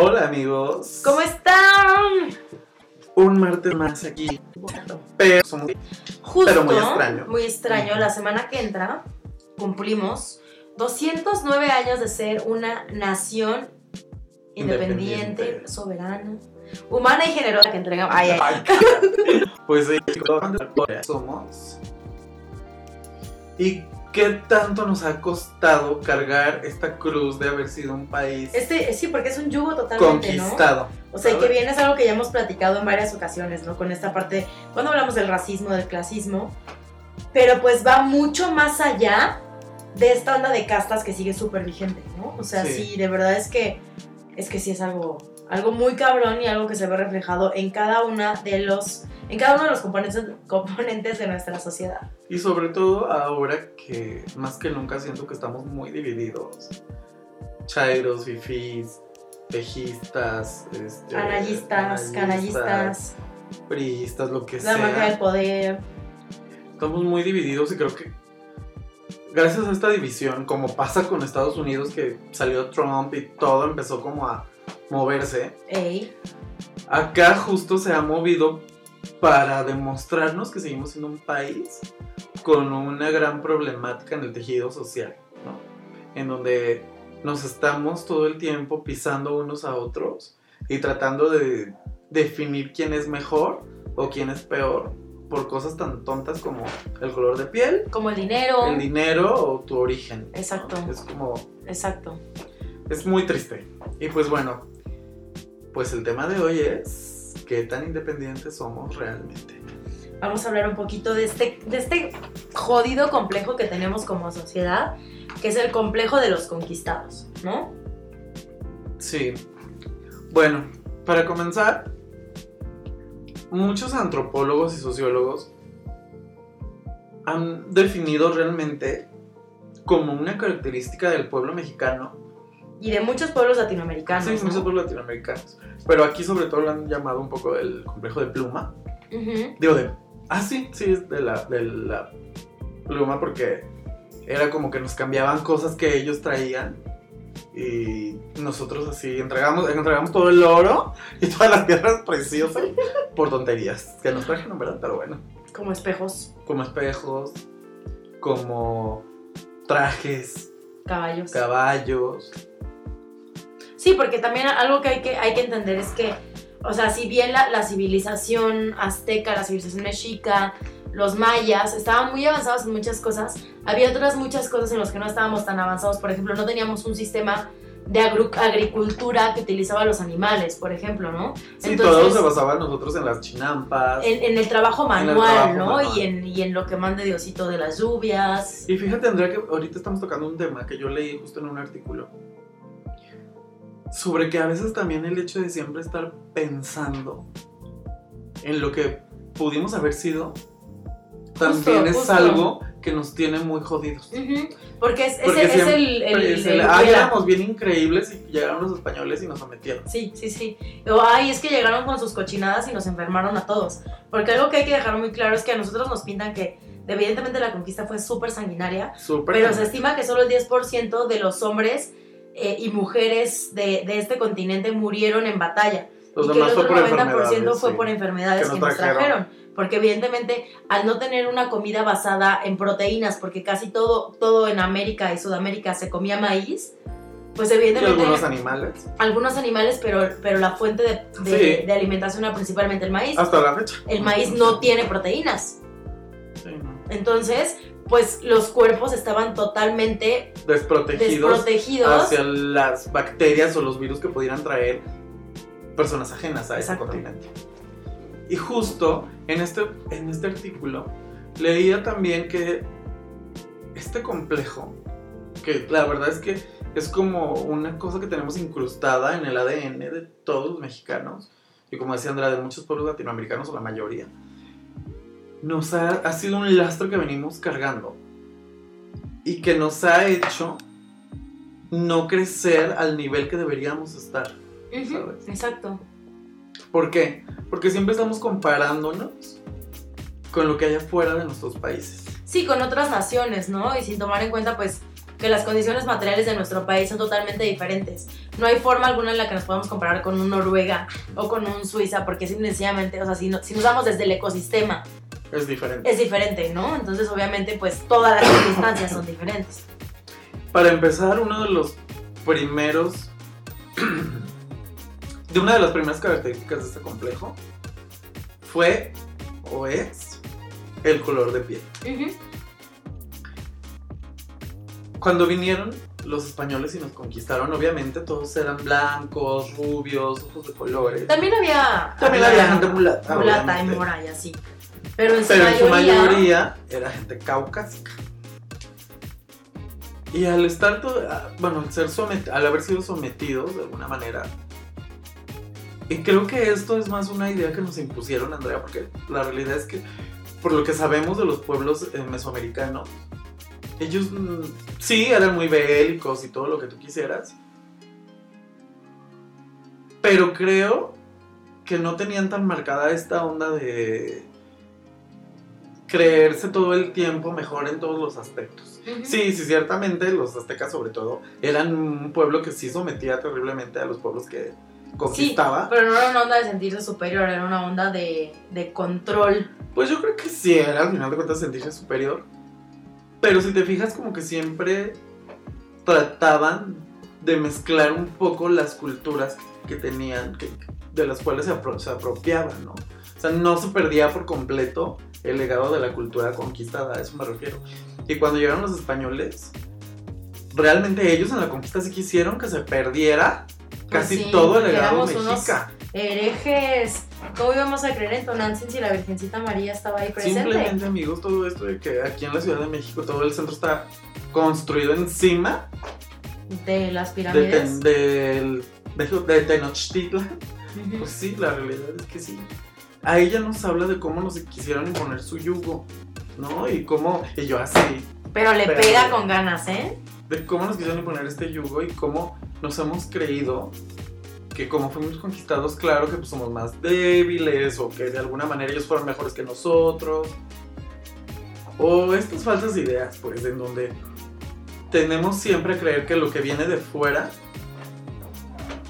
Hola amigos. ¿Cómo están? Un martes más aquí. Pero somos Justo, Pero muy extraño. muy extraño, la semana que entra cumplimos 209 años de ser una nación independiente, Independiente. soberana, humana y generosa que entregamos. Ay, ay. Pues sí, chicos, somos. ¿Y qué tanto nos ha costado cargar esta cruz de haber sido un país Este, sí, porque es un yugo totalmente, ¿no? conquistado? O sea, y que bien es algo que ya hemos platicado en varias ocasiones, ¿no? Con esta parte, cuando hablamos del racismo, del clasismo, pero pues va mucho más allá de esta onda de castas que sigue súper vigente, ¿no? O sea, Sí. sí. de verdad es que, es que sí es algo, algo muy cabrón y algo que se ve reflejado en cada una de los, en cada uno de los componentes, componentes de nuestra sociedad. Y sobre todo ahora que más que nunca siento que estamos muy divididos. Chairos, fifís, pejistas, este, Analistas, canallistas, priistas, lo que la marca sea. del poder. Estamos muy divididos y creo que gracias a esta división, como pasa con Estados Unidos, que salió Trump y todo empezó como a moverse, Ey, acá justo se ha movido para demostrarnos que seguimos siendo un país con una gran problemática en el tejido social, ¿no? En donde nos estamos todo el tiempo pisando unos a otros y tratando de definir quién es mejor o quién es peor por cosas tan tontas como el color de piel, como el dinero. el dinero o tu origen. ¿no? Exacto. Es como Exacto. es muy triste. Y pues bueno, pues el tema de hoy es qué tan independientes somos realmente. Vamos a hablar un poquito de este, de este jodido complejo que tenemos como sociedad, que es el complejo de los conquistados, ¿no? Sí. Bueno, para comenzar, muchos antropólogos y sociólogos han definido realmente como una característica del pueblo mexicano, Y de muchos pueblos latinoamericanos. sí, ¿no? muchos pueblos latinoamericanos, pero aquí sobre todo lo han llamado un poco el complejo de pluma. Digo, de. Ah, sí, sí, es de la, de la pluma porque era como que nos cambiaban cosas que ellos traían y nosotros así entregamos, entregamos todo el oro y todas las piedras preciosas por tonterías que nos trajeron, ¿verdad? Pero bueno, Como espejos, como espejos, como trajes, caballos. caballos. Sí, porque también algo que hay que, hay que entender es que, o sea, si bien la, la civilización azteca, la civilización mexica, los mayas estaban muy avanzados en muchas cosas, había otras muchas cosas en las que no estábamos tan avanzados. Por ejemplo, no teníamos un sistema de agricultura que utilizaba los animales, por ejemplo, ¿no? Sí, Entonces- todo se basaba nosotros en las chinampas. En, en el trabajo el manual, trabajo ¿no? manual. Y, en, y en lo que mande Diosito de las lluvias. Y fíjate, Andrea, que ahorita estamos tocando un tema que yo leí justo en un artículo. Sobre que a veces también el hecho de siempre estar pensando en lo que pudimos haber sido, también es justo. algo que nos tiene muy jodidos. Ujú, Porque es, es Porque el- es siempre el, el- es el- el, ah, el- éramos bien increíbles y llegaron los españoles y nos sometieron. Sí, sí, sí. O, ay, es que llegaron con sus cochinadas y nos enfermaron a todos. Porque algo que hay que dejar muy claro es que a nosotros nos pintan que evidentemente la conquista fue súper sanguinaria, Súper. pero se estima que solo el 10% de los hombres eh, y mujeres de, de este continente murieron en batalla. Los y que el fue otro por 90% enfermedades. fue sí. por enfermedades Que que, nos trajeron. trajeron. Porque evidentemente al no tener una comida basada en proteínas, porque casi todo, todo en América y Sudamérica se comía maíz, pues Y evidentemente algunos animales. algunos animales, pero, pero la fuente de, de- Sí. de alimentación era principalmente el maíz. Hasta la fecha. El maíz no tiene proteínas. Sí. Entonces, pues los cuerpos estaban totalmente Desprotegidos. desprotegidos. hacia las bacterias o los virus que pudieran traer personas ajenas a ese continente. Y justo en este, en este artículo leía también que este complejo, que la verdad es que es como una cosa que tenemos incrustada en el ADN de todos los mexicanos, y como decía Andrea, de muchos pueblos latinoamericanos o la mayoría, nos ha, ha sido un lastre que venimos cargando y que nos ha hecho no crecer al nivel que deberíamos estar. Ujú, ¿sabes? Exacto. ¿Por qué? Porque siempre estamos comparándonos con lo que hay afuera de nuestros países. Sí, con otras naciones, ¿no? Y sin tomar en cuenta, pues, que las condiciones materiales de nuestro país son totalmente diferentes. No hay forma alguna en la que nos podamos comparar con un Noruega o con un Suiza, porque simplemente, o sea, si, si nos vamos desde el ecosistema, es diferente. Es diferente, ¿no? Entonces, obviamente, pues todas las circunstancias son diferentes. Para empezar, uno de los primeros. de una de las primeras características de este complejo fue o es el color de piel. Cuando vinieron los españoles y nos conquistaron, obviamente todos eran blancos, rubios, ojos de colores. También había. También había, gente mulata. Mulata y Pero en su, mayoría, era gente caucásica. Y al estar todo, ah, bueno, al, ser al haber sido sometidos de alguna manera, y creo que esto es más una idea que nos impusieron, Andrea, porque la realidad es que, por lo que sabemos de los pueblos eh, mesoamericanos, ellos mm, sí eran muy bélicos y todo lo que tú quisieras, pero creo que no tenían tan marcada esta onda de creerse todo el tiempo mejor en todos los aspectos. Sí, sí, ciertamente los aztecas sobre todo eran un pueblo que sí sometía terriblemente a los pueblos que conquistaba. Sí, pero no era una onda de sentirse superior, era una onda de, de control. Pues yo creo que sí era al final de cuentas sentirse superior. Pero si te fijas como que siempre trataban de mezclar un poco las culturas que tenían, que, de las cuales se, se apropiaban, ¿no? O sea, no se perdía por completo el legado de la cultura conquistada, a eso me refiero. Y cuando llegaron los españoles, realmente ellos en la conquista sí quisieron que se perdiera pues casi todo el legado mexica. Herejes. ¿Cómo íbamos a creer en Tonantzin si la Virgencita María estaba ahí presente? Simplemente, amigos, todo esto de que aquí en la Ciudad de México todo el centro está construido encima de las pirámides. De, de, Tenochtitlan. Pues sí, la realidad es que sí a ella nos habla de cómo nos quisieron imponer su yugo, ¿no? Y cómo, y yo así. Pero le pega con ganas, ¿eh? De cómo nos quisieron imponer este yugo y cómo nos hemos creído que como fuimos conquistados, claro que pues somos más débiles o que de alguna manera ellos fueron mejores que nosotros. O estas falsas ideas, pues, en donde tenemos siempre a creer que lo que viene de fuera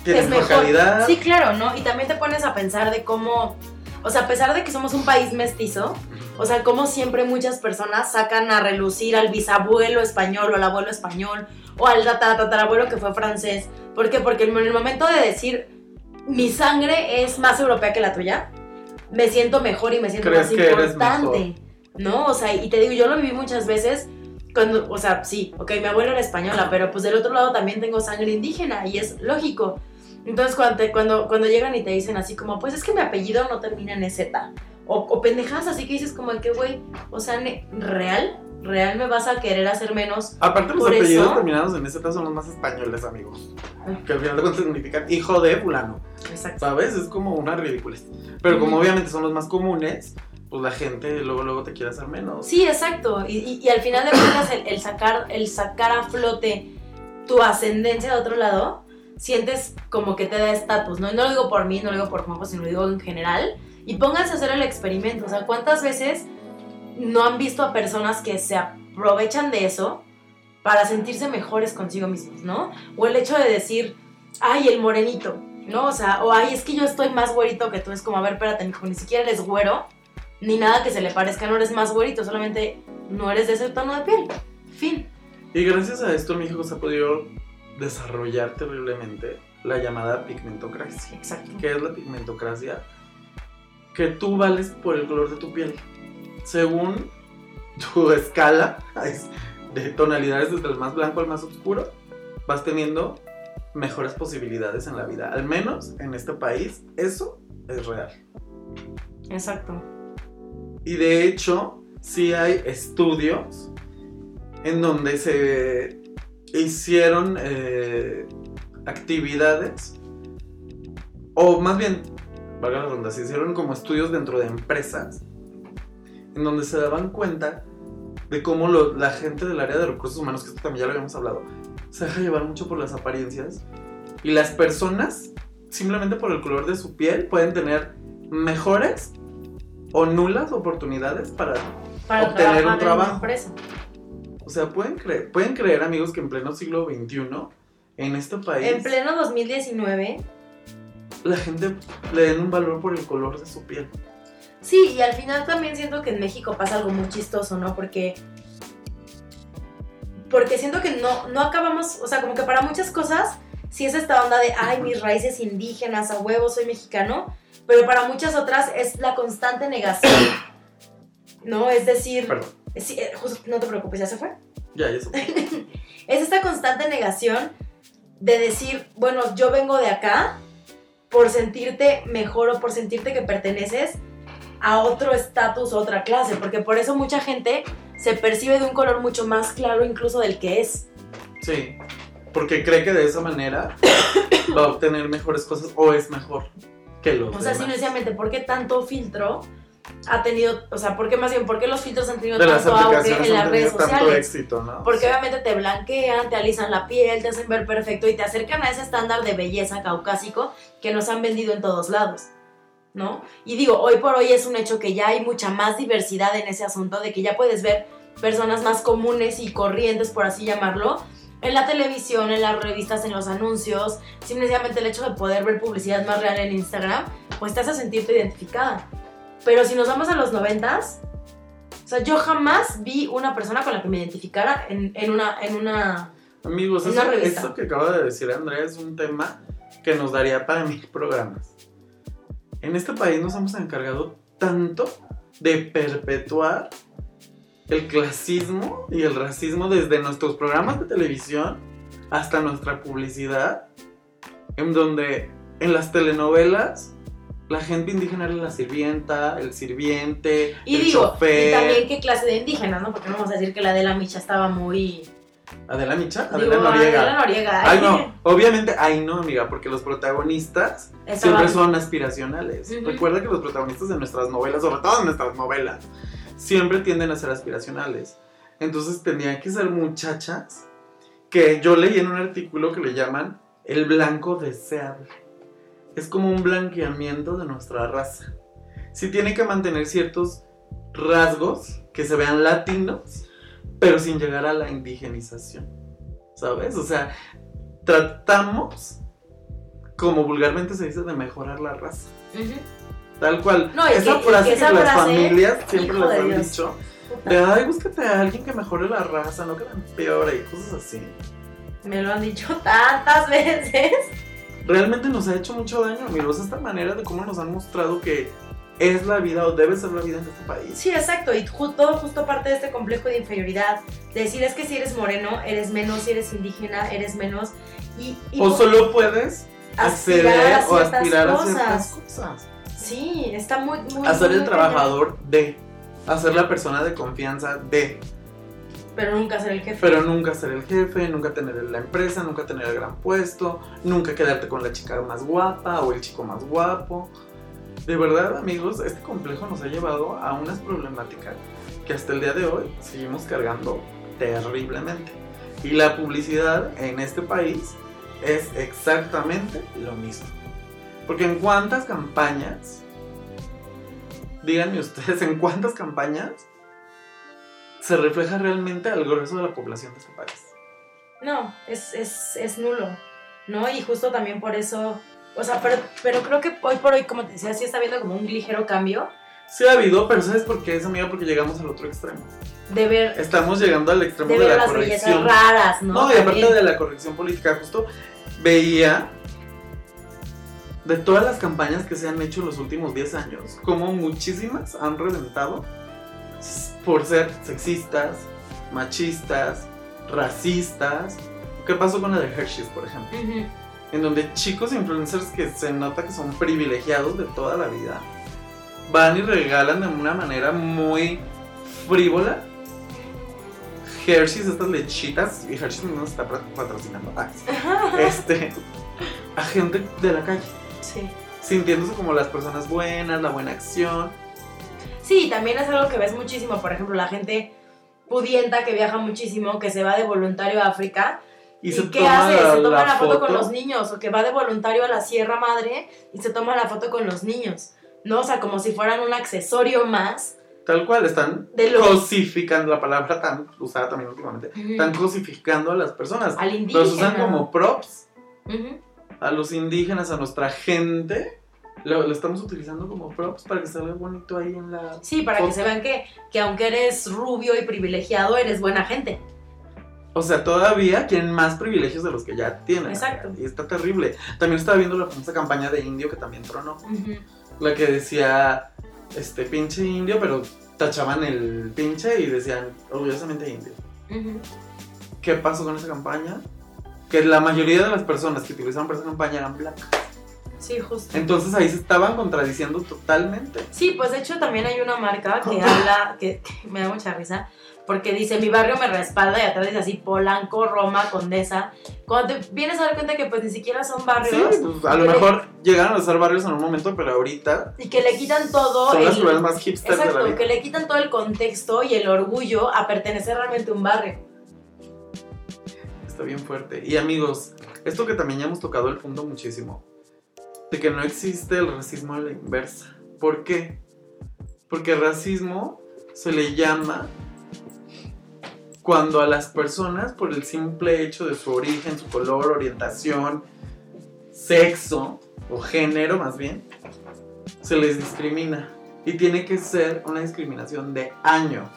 tiene es mejor calidad. Sí, claro, ¿no? Y también te pones a pensar de cómo o sea, a pesar de que somos un país mestizo, o sea, como siempre muchas personas sacan a relucir al bisabuelo español o al abuelo español o al tatarabuelo que fue francés. ¿Por qué? Porque en el momento de decir mi sangre es más europea que la tuya, me siento mejor y me siento más importante. ¿No? O sea, y te digo, yo lo viví muchas veces cuando, o sea, sí, ok, mi abuela era española, pero pues del otro lado también tengo sangre indígena y es lógico. Entonces cuando, cuando, cuando llegan y te dicen así como, pues es que mi apellido no termina en Z. O, o pendejadas así que dices como que, güey, o sea, real, real me vas a querer hacer menos. Aparte los apellidos terminados en Z son los más españoles, amigos. Que al final de cuentas significan hijo de fulano. Exacto. ¿Sabes? Es como una ridícula. Pero como obviamente son los más comunes, pues la gente luego luego te quiere hacer menos. Sí, exacto. Y, y, al final de cuentas el, el, sacar, el sacar a flote tu ascendencia de otro lado sientes como que te da estatus, ¿no? Y no lo digo por mí, no lo digo por Juanjo, sino lo digo en general. Y pónganse a hacer el experimento, o sea, ¿cuántas veces no han visto a personas que se aprovechan de eso para sentirse mejores consigo mismos, ¿no? O el hecho de decir, ay, el morenito, ¿no? O sea, o ay, es que yo estoy más güerito que tú, es como, a ver, espérate, ni siquiera eres güero, ni nada que se le parezca, no eres más güerito, solamente no eres de ese tono de piel. Fin. Y gracias a esto mi hijo se ha podido desarrollar terriblemente la llamada pigmentocracia. Exacto. ¿Qué es la pigmentocracia? Que tú vales por el color de tu piel. Según tu escala de tonalidades desde el más blanco al más oscuro, vas teniendo mejores posibilidades en la vida. Al menos en este país, eso es real. Exacto. Y de hecho, sí hay estudios en donde se hicieron eh, actividades, o más bien, valga la ronda, se hicieron como estudios dentro de empresas, en donde se daban cuenta de cómo la gente del área de recursos humanos, que esto también ya lo habíamos hablado, se deja llevar mucho por las apariencias. Y las personas, simplemente por el color de su piel, pueden tener mejores o nulas oportunidades para, obtener un trabajo. O sea, pueden creer, pueden creer, amigos, que en pleno siglo XXI, en este país, En pleno 2019. la gente le den un valor por el color de su piel. Sí, y al final también siento que en México pasa algo muy chistoso, ¿no? Porque. Porque siento que no, no acabamos. O sea, como que para muchas cosas, sí es esta onda de, ay, mis raíces indígenas, a huevo, soy mexicano. Pero para muchas otras es la constante negación. ¿No? Es decir. Perdón. Sí, eh, justo, no te preocupes, ¿ya se fue? Ya, ya sé. es esta constante negación de decir, bueno, yo vengo de acá por sentirte mejor o por sentirte que perteneces a otro estatus, otra clase, porque por eso mucha gente se percibe de un color mucho más claro incluso del que es. Sí. Porque cree que de esa manera va a obtener mejores cosas o es mejor que los O sea, demás. ¿por qué tanto filtro ha tenido, o sea, por qué más bien, por qué los filtros han tenido de tanto auge en las redes sociales? éxito, ¿no? Porque obviamente te blanquean, te alisan la piel, te hacen ver perfecto y te acercan a ese estándar de belleza caucásico que nos han vendido en todos lados, ¿no? Y digo, hoy por hoy es un hecho que ya hay mucha más diversidad en ese asunto, de que ya puedes ver personas más comunes y corrientes, por así llamarlo, en la televisión, en las revistas, en los anuncios, simplemente el hecho de poder ver publicidad más real en Instagram, pues te hace sentirte identificada. Pero si nos vamos a los noventas, o sea, yo jamás vi una persona con la que me identificara en, en una, en una... Amigos, Una eso, revista. esto que acaba de decir Andrea es un tema que nos daría para mil programas. En este país nos hemos encargado tanto de perpetuar el clasismo y el racismo desde nuestros programas de televisión hasta nuestra publicidad, en donde en las telenovelas la gente indígena era la sirvienta, el sirviente, Y el digo, chofer. y también qué clase de indígena, ¿no? Porque no vamos a decir que la de la Micha estaba muy... Adela Micha, digo, Adela Noriega. Adela Noriega. Ay, no, obviamente, ay, no, amiga, porque los protagonistas Estaban- siempre son aspiracionales. Recuerda que los protagonistas de nuestras novelas, sobre todo de nuestras novelas, siempre tienden a ser aspiracionales. Entonces tendrían que ser muchachas que yo leí en un artículo que le llaman el blanco deseable. Es como un blanqueamiento de nuestra raza. Sí tiene que mantener ciertos rasgos que se vean latinos, pero sin llegar a la indigenización. ¿Sabes? O sea, tratamos, como vulgarmente se dice, de mejorar la raza. Ujú. Tal cual. No, esa que- frase que que, esa las frase, familias siempre de han Dios. dicho. De, ay, búscate a alguien que mejore la raza, no que la empeore y cosas así. Me lo han dicho tantas veces. Realmente nos ha hecho mucho daño, amigos, esta manera de cómo nos han mostrado que es la vida o debe ser la vida en este país. Sí, exacto, y todo justo parte de este complejo de inferioridad. De decir es que si eres moreno, eres menos, si eres indígena, eres menos. Y, y O solo puedes acceder a o aspirar a cosas. ciertas cosas. Sí, está muy... muy A ser muy el trabajador de, a ser la persona de confianza de, Pero nunca ser el jefe. pero nunca ser el jefe, nunca tener la empresa, nunca tener el gran puesto, nunca quedarte con la chica más guapa o el chico más guapo. De verdad, amigos, este complejo nos ha llevado a unas problemáticas que hasta el día de hoy seguimos cargando terriblemente. Y la publicidad en este país es exactamente lo mismo. Porque en cuántas campañas, díganme ustedes, en cuántas campañas se refleja realmente al grueso de la población de este país. No, es, es, es nulo, ¿no? Y justo también por eso, o sea, pero, pero creo que hoy por hoy, como te decía, sí está habiendo como un ligero cambio Sí ha habido, pero ¿sabes por qué es, amiga? Porque llegamos al otro extremo. de ver, Estamos llegando al extremo de de, la las corrección. raras, ¿no? No, y aparte También. de la corrección política, justo veía de todas las campañas que se han hecho en los últimos 10 años, como muchísimas han reventado por ser sexistas, machistas, racistas. ¿Qué pasó con la de Hershey's, por ejemplo? Ujú. en donde chicos influencers que se nota que son privilegiados de toda la vida van y regalan de una manera muy frívola Hershey's, estas lechitas, y Hershey's no nos está pat- patrocinando, ah, este, a gente de la calle, Sí. sintiéndose como las personas buenas, la buena acción. Sí, también es algo que ves muchísimo, por ejemplo, la gente pudienta que viaja muchísimo, que se va de voluntario a África. Y, ¿Y, se qué toma hace? la, se toma la la, foto, foto con los niños, o que va de voluntario a la Sierra Madre y se toma la foto con los niños, ¿no? O sea, como si fueran un accesorio más Tal cual, están lo- cosificando, la palabra tan usada también últimamente, Ujú. están cosificando a las personas. Al indígena. Los usan como props a los indígenas, a nuestra gente. Lo, lo estamos utilizando como props para que se vea bonito ahí en la... Sí, para que Foto. se vean que, que aunque eres rubio y privilegiado, eres buena gente. O sea, todavía quieren más privilegios de los que ya tienen. Exacto. Y está terrible. También estaba viendo la famosa campaña de indio que también tronó. Ujú. La que decía, este, pinche indio, pero tachaban el pinche y decían, orgullosamente indio. Ujú. ¿Qué pasó con esa campaña? Que la mayoría de las personas que utilizaron para esa campaña eran blancas. Sí, justo. Entonces ahí se estaban contradiciendo totalmente. Sí, pues de hecho también hay una marca que habla, que, que me da mucha risa, porque dice, mi barrio me respalda y atrás dice así, Polanco, Roma, Condesa. Cuando te vienes a dar cuenta que pues ni siquiera son Sí, barrios pues, a lo mejor llegaron a ser barrios en un momento, pero ahorita y que le quitan todo son las el- ciudades más hipsters de la Exacto, vida. que le quitan todo el contexto y el orgullo a pertenecer realmente a un barrio. Está bien fuerte. Y amigos, esto que también ya hemos tocado el punto muchísimo, de que no existe el racismo a la inversa. ¿Por qué? Porque racismo se le llama cuando a las personas, por el simple hecho de su origen, su color, orientación, sexo o género más bien, se les discrimina. Y tiene que ser una discriminación de años.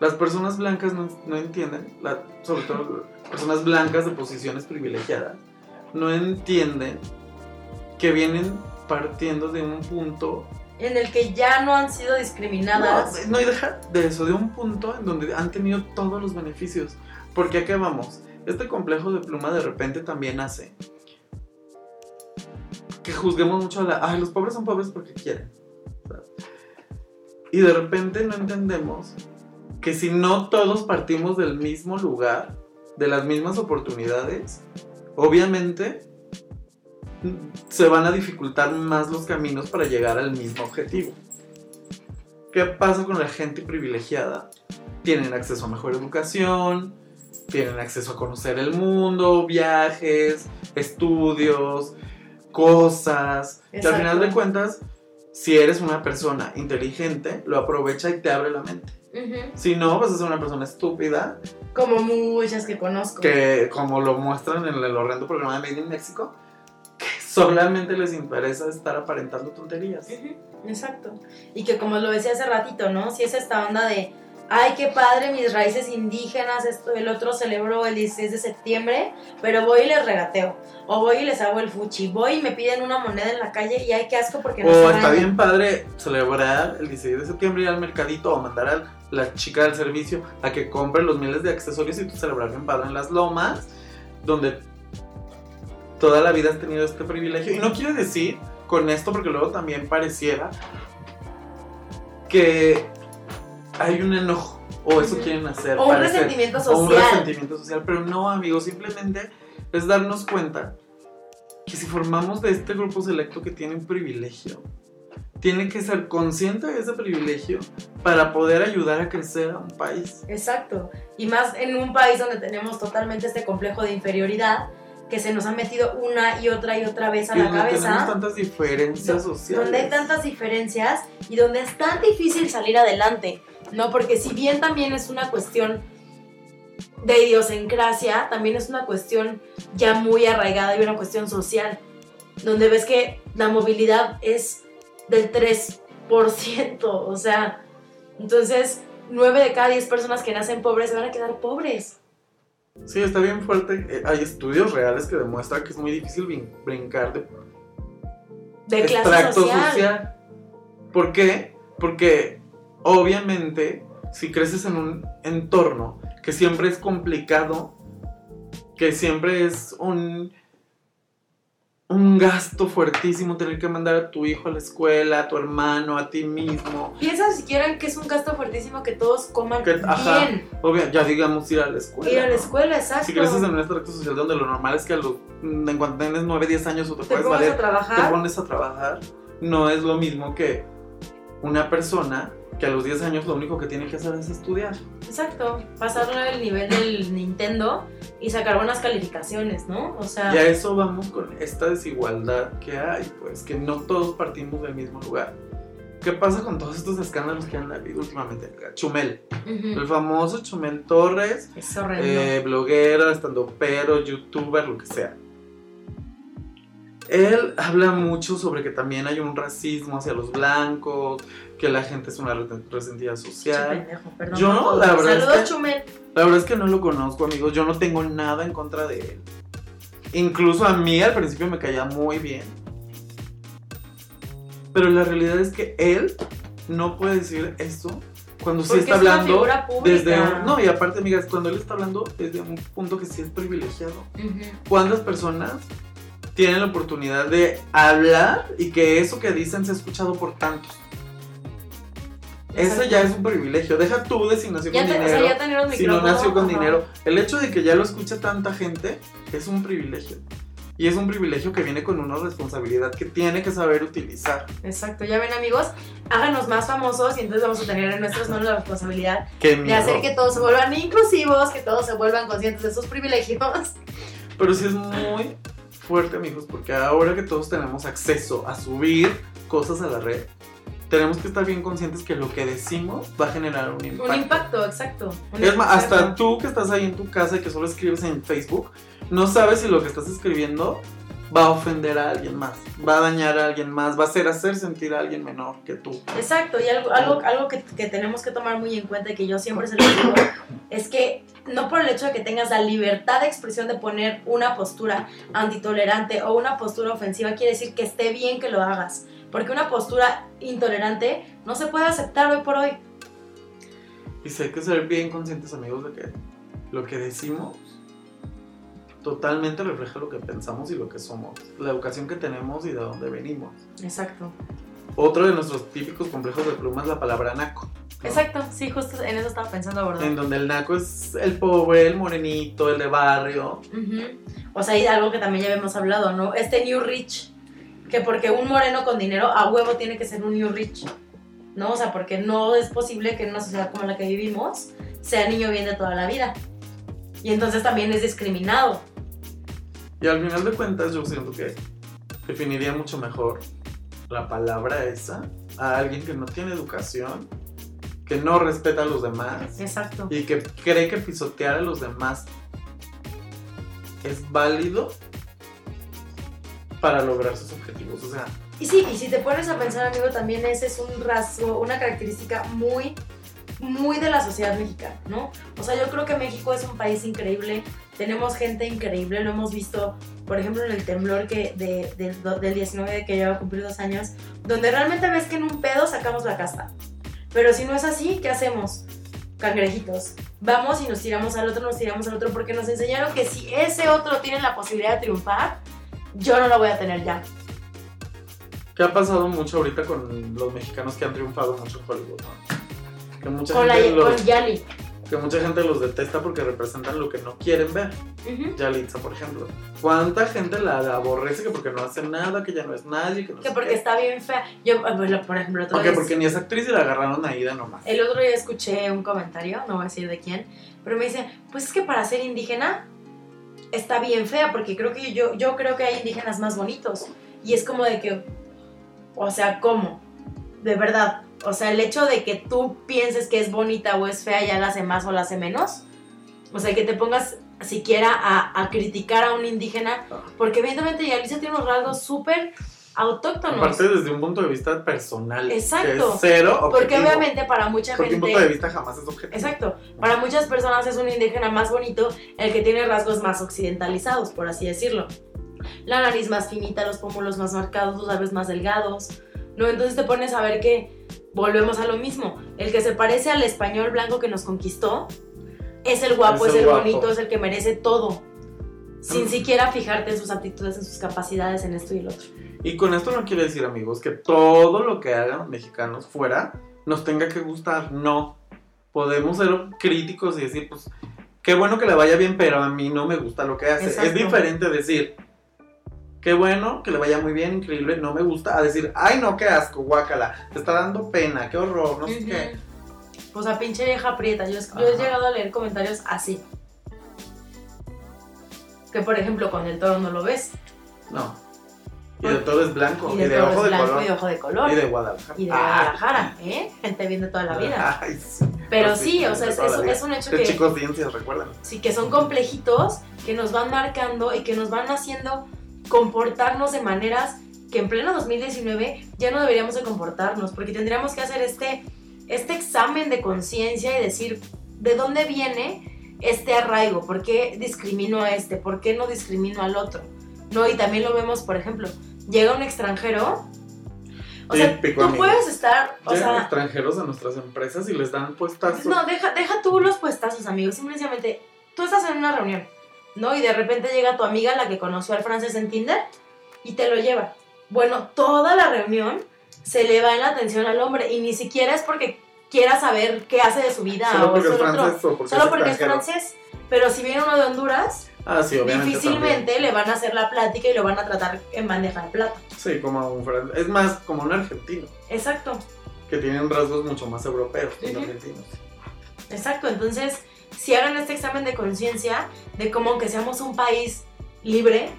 Las personas blancas no, entienden, sobre todo personas blancas de posiciones privilegiadas, no entienden que vienen partiendo de un punto En el que ya no han sido discriminadas. no, no, y deja de eso, de un punto en donde han tenido todos los beneficios. Porque qué vamos, este complejo de pluma de repente también hace que juzguemos mucho a la. Ay, los pobres son pobres porque quieren. Y de repente no entendemos que si no todos partimos del mismo lugar, de las mismas oportunidades, obviamente se van a dificultar más los caminos para llegar al mismo objetivo. ¿Qué pasa con la gente privilegiada? Tienen acceso a mejor educación, tienen acceso a conocer el mundo, viajes, estudios, cosas. Que al final de cuentas, si eres una persona inteligente, lo aprovecha y te abre la mente. Si no, vas a ser una persona estúpida, Como muchas que conozco. que como lo muestran en el horrendo programa de Made in Mexico, que solamente les interesa estar aparentando tonterías. Exacto. Y que como lo decía hace ratito, ¿no? Si es esta onda de, ay, qué padre, mis raíces indígenas, esto, el otro celebró el 16 de septiembre, pero voy y les regateo. O voy y les hago el fuchi. Voy y me piden una moneda en la calle y ay, qué asco porque no O se está bien padre celebrar el 16 de septiembre, ir al mercadito o mandar a la chica del servicio a que compre los miles de accesorios y tú celebrar bien padre en las lomas, donde toda la vida has tenido este privilegio. Y no quiere decir con esto, porque luego también pareciera que hay un enojo o eso quieren hacer. O un parecer. resentimiento O un social. resentimiento social, pero no, amigos, simplemente es darnos cuenta que si formamos de este grupo selecto que tiene un privilegio, tiene que ser consciente de ese privilegio para poder ayudar a crecer a un país. Exacto. Y más en un país donde tenemos totalmente este complejo de inferioridad que se nos ha metido una y otra y otra vez a Y la donde cabeza. tantas diferencias sociales. donde hay tantas diferencias y donde es tan difícil salir adelante, ¿no? Porque si bien también es una cuestión de idiosincrasia, también es una cuestión ya muy arraigada y una cuestión social, donde ves que la movilidad es del 3%, o sea, entonces 9 de cada 10 personas que nacen pobres se van a quedar pobres. Sí, está bien fuerte. Eh, Hay estudios reales que demuestran que es muy difícil brin- brincar de De clase extracto social. ¿Por qué? Porque obviamente si creces en un entorno que siempre es complicado, que siempre es un, un gasto fuertísimo tener que mandar a tu hijo a la escuela, a tu hermano, a ti mismo. Piensa siquiera que es un gasto fuertísimo que todos coman Que- ajá. bien. Obvio, ya digamos ir a la escuela. Ir a la ¿no? escuela, exacto. Si creces en un extracto social donde lo normal es que a los, en cuanto tienes 9, 10 años o te, te puedes valer a te pones a trabajar, no es lo mismo que una persona que a los 10 años lo único que tiene que hacer es estudiar. Exacto. Pasarle el nivel del Nintendo y sacar buenas calificaciones, ¿no? O sea, Y a eso vamos con esta desigualdad que hay, pues que no todos partimos del mismo lugar. ¿Qué pasa con todos estos escándalos que han habido últimamente? Chumel, el famoso Chumel Torres, Es horrendo. eh, bloguera, estando pero, youtuber, lo que sea. Él habla mucho sobre que también hay un racismo hacia los blancos, que la gente es una re- resentida social. pendejo, perdón Yo, todo. la verdad es Saludos, que- Chumel. La verdad es que no lo conozco, amigos. Yo no tengo nada en contra de él. Incluso a mí al principio me caía muy bien. Pero la realidad es que él no puede decir esto cuando sí está es hablando desde un... No, y aparte, amigas, cuando él está hablando desde un punto que sí es privilegiado. Ujú. ¿Cuántas personas tienen la oportunidad de hablar y que eso que dicen se ha escuchado por tantos? Eso ya es un privilegio. Deja tú de si nació Ya con te- o dinero sea, ya tener los si no nació con ajá. dinero. El hecho de que ya lo escuche tanta gente es un privilegio. Y es un privilegio que viene con una responsabilidad que tiene que saber utilizar. Exacto, ya ven amigos, háganos más famosos y entonces vamos a tener en nuestras manos la responsabilidad de hacer que todos se vuelvan inclusivos, que todos se vuelvan conscientes de sus privilegios. Pero sí es muy fuerte, amigos, porque ahora que todos tenemos acceso a subir cosas a la red, tenemos que estar bien conscientes que lo que decimos va a generar un impacto. Un impacto, exacto. Un Es más, hasta tú que estás ahí en tu casa y que solo escribes en Facebook, no sabes si lo que estás escribiendo va a ofender a alguien más, va a dañar a alguien más, va a hacer hacer sentir a alguien menor que tú. Exacto, y algo, algo, algo que, que tenemos que tomar muy en cuenta y que yo siempre se lo digo, es que no por el hecho de que tengas la libertad de expresión de poner una postura antitolerante o una postura ofensiva, quiere decir que esté bien que lo hagas. Porque una postura intolerante no se puede aceptar hoy por hoy. Y sí hay que ser bien conscientes, amigos, de que lo que decimos totalmente refleja lo que pensamos y lo que somos, la educación que tenemos y de dónde venimos. Exacto. Otro de nuestros típicos complejos de pluma es la palabra naco. ¿no? Exacto, sí, justo en eso estaba pensando, ¿verdad? En donde el naco es el pobre, el morenito, el de barrio. Ujú. O sea, hay algo que también ya habíamos hablado, ¿no? Este New Rich, que porque un moreno con dinero a huevo tiene que ser un New Rich, ¿no? O sea, porque no es posible que en una sociedad como la que vivimos sea niño bien de toda la vida. Y entonces también es discriminado. Y al final de cuentas yo siento que definiría mucho mejor la palabra esa a alguien que no tiene educación, que no respeta a los demás Exacto. y que cree que pisotear a los demás es válido para lograr sus objetivos. O sea, Y sí, y si te pones a pensar, amigo, también ese es un rasgo, una característica muy, muy de la sociedad mexicana, ¿no? O sea, yo creo que México es un país increíble, tenemos gente increíble, lo hemos visto, por ejemplo, en el temblor que de, del do- del 19 que lleva a cumplir dos años, donde realmente ves que en un pedo sacamos la casta. Pero si no es así, ¿qué hacemos? Cangrejitos. Vamos y nos tiramos al otro, nos tiramos al otro, porque nos enseñaron que si ese otro tiene la posibilidad de triunfar, yo no la voy a tener ya. ¿qué ha pasado mucho ahorita con los mexicanos que han triunfado mucho en Hollywood? no? Que mucha, Con, la, gente los, con Yali. que mucha gente los detesta porque representan lo que no quieren ver. Ujú. Yalitza, por ejemplo. ¿Cuánta gente la aborrece que porque no hace nada, que ya no es nadie, que no Que porque qué? está bien fea. Yo, ah, por ejemplo, otra Ok, vez- porque ni es actriz y la agarraron ahí de nomás. el otro día escuché un comentario, no voy a decir de quién, pero me dice, pues es que para ser indígena está bien fea, porque creo que yo, yo creo que hay indígenas más bonitos. Y es como de que, o sea, ¿cómo? De verdad. O sea, el hecho de que tú pienses que es bonita o es fea ya la hace más o la hace menos. O sea, que te pongas siquiera a, a criticar a un indígena, porque evidentemente Yalitza tiene unos rasgos súper autóctonos. Aparte desde un punto de vista personal. Exacto. Es cero Porque objetivo. obviamente para mucha Porque un gente... punto de vista jamás es objetivo. Exacto. Para muchas personas es un indígena más bonito el que tiene rasgos más occidentalizados, por así decirlo. La nariz más finita, los pómulos más marcados, los labios más delgados. ¿No? Entonces te pones a ver que volvemos a lo mismo. El que se parece al español blanco que nos conquistó es el guapo, Es es el el, guapo. bonito, es el que merece todo. Sin siquiera fijarte en sus aptitudes, en sus capacidades, en esto y el otro. Y con esto no quiere decir, amigos, que todo lo que hagan los mexicanos fuera nos tenga que gustar. No. Podemos ser críticos y decir, pues, qué bueno que le vaya bien, pero a mí no me gusta lo que hace. Exacto. Es diferente decir, qué bueno que le vaya muy bien, increíble, no me gusta, a decir, ay, no, qué asco, guácala, te está dando pena, qué horror, no sé qué. Ujú. Pues a pinche vieja prieta. Yo, yo he llegado a leer comentarios así. Que por ejemplo con el toro no lo ves. No. Y de todo es blanco. Y Y de, de, todo ojo es de blanco color. y de ojo de color. Y de Guadalajara. Y de Ah. Guadalajara, ¿eh? Gente bien de toda la vida. Ay, sí. Pero Pues sí, o sea, de es, es- un hecho De que, chicos ciencias, recuerdan. sí, que son complejitos, que nos van marcando y que nos van haciendo comportarnos de maneras que en pleno 2019 ya no deberíamos de comportarnos, porque tendríamos que hacer este, este examen de conciencia y decir de dónde viene este arraigo, por qué discrimino a este, por qué no discrimino al otro. ¿No? Y también lo vemos, por ejemplo, llega un extranjero, o sea, tú puedes estar, o Llegan sea, extranjeros a nuestras empresas y les dan puestazos. no, deja, deja tú los puestazos, amigos. Simplemente, tú estás en una reunión, ¿no? Y de repente llega tu amiga, la que conoció al francés en Tinder, y te lo lleva. Bueno, toda la reunión se le va en la atención al hombre, y ni siquiera es porque quiera saber qué hace de su vida Solo o porque es lo otro. francés o porque Solo es porque es francés. Pero si viene uno de Honduras, Ah, sí, obviamente. difícilmente le van a hacer la plática y lo van a tratar en bandeja de plata. Sí, como un francés. Es más, como un argentino. Exacto. Que tienen rasgos mucho más europeos que los argentinos. Exacto, entonces si hagan este examen de conciencia de cómo aunque seamos un país libre,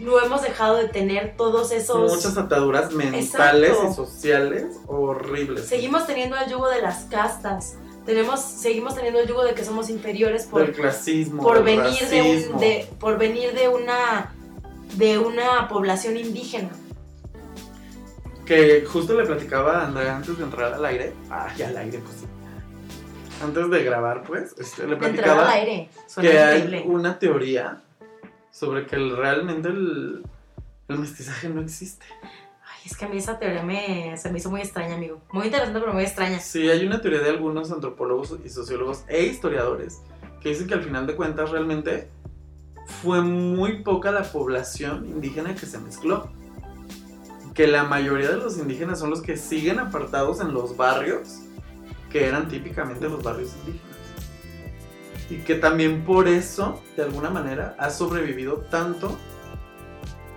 no hemos dejado de tener todos esos... Muchas ataduras mentales Exacto. y sociales horribles. Seguimos teniendo el yugo de las castas, tenemos, seguimos teniendo el yugo de que somos inferiores por, Del clasismo. por del venir de, un- de- por venir de una de una población indígena. Que justo le platicaba a Andrea antes de entrar al aire. Ay, al aire, pues sí. Antes de grabar, pues, este, le entrar al platicaba aire. Suena que hay una teoría sobre que el- realmente el, el mestizaje no existe. Es que a mí esa teoría me, se me hizo muy extraña, amigo. Muy interesante, pero muy extraña. Sí, hay una teoría de algunos antropólogos y sociólogos e historiadores que dicen que al final de cuentas realmente fue muy poca la población indígena que se mezcló. Que la mayoría de los indígenas son los que siguen apartados en los barrios que eran típicamente los barrios indígenas. Y que también por eso, de alguna manera, ha sobrevivido tanto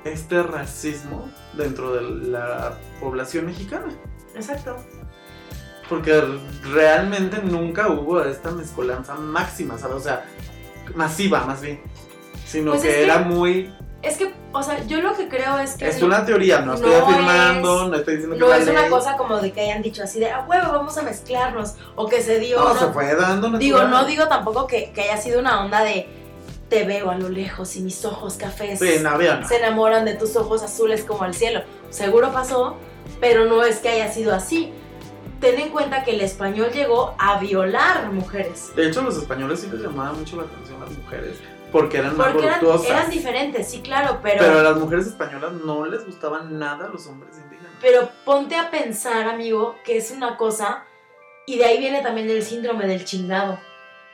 este racismo dentro de la población mexicana. Exacto. Porque realmente nunca hubo esta mezcolanza máxima, ¿sabes? O sea, masiva más bien. Sino Pues que era muy... Es que, o sea, yo lo que creo es que... Es una teoría, no estoy no afirmando, es- no estoy diciendo que No es una cosa como de que hayan dicho así de, a huevo, vamos a mezclarnos. O que se dio. No, se fue dando Digo, natural. no digo tampoco que, que haya sido una onda de te veo a lo lejos y mis ojos cafés Sí, no había, no. se enamoran de tus ojos azules como el cielo. Seguro pasó, pero no es que haya sido así. Ten en cuenta que el español llegó a violar mujeres. De hecho, los españoles sí les llamaba mucho la atención a las mujeres. Porque eran más Porque eran, voluptuosas. eran diferentes, sí, claro, pero... pero, a las mujeres españolas no les gustaban nada los hombres indígenas. pero ponte a pensar, amigo, que es una cosa, y de ahí viene también el síndrome del chingado.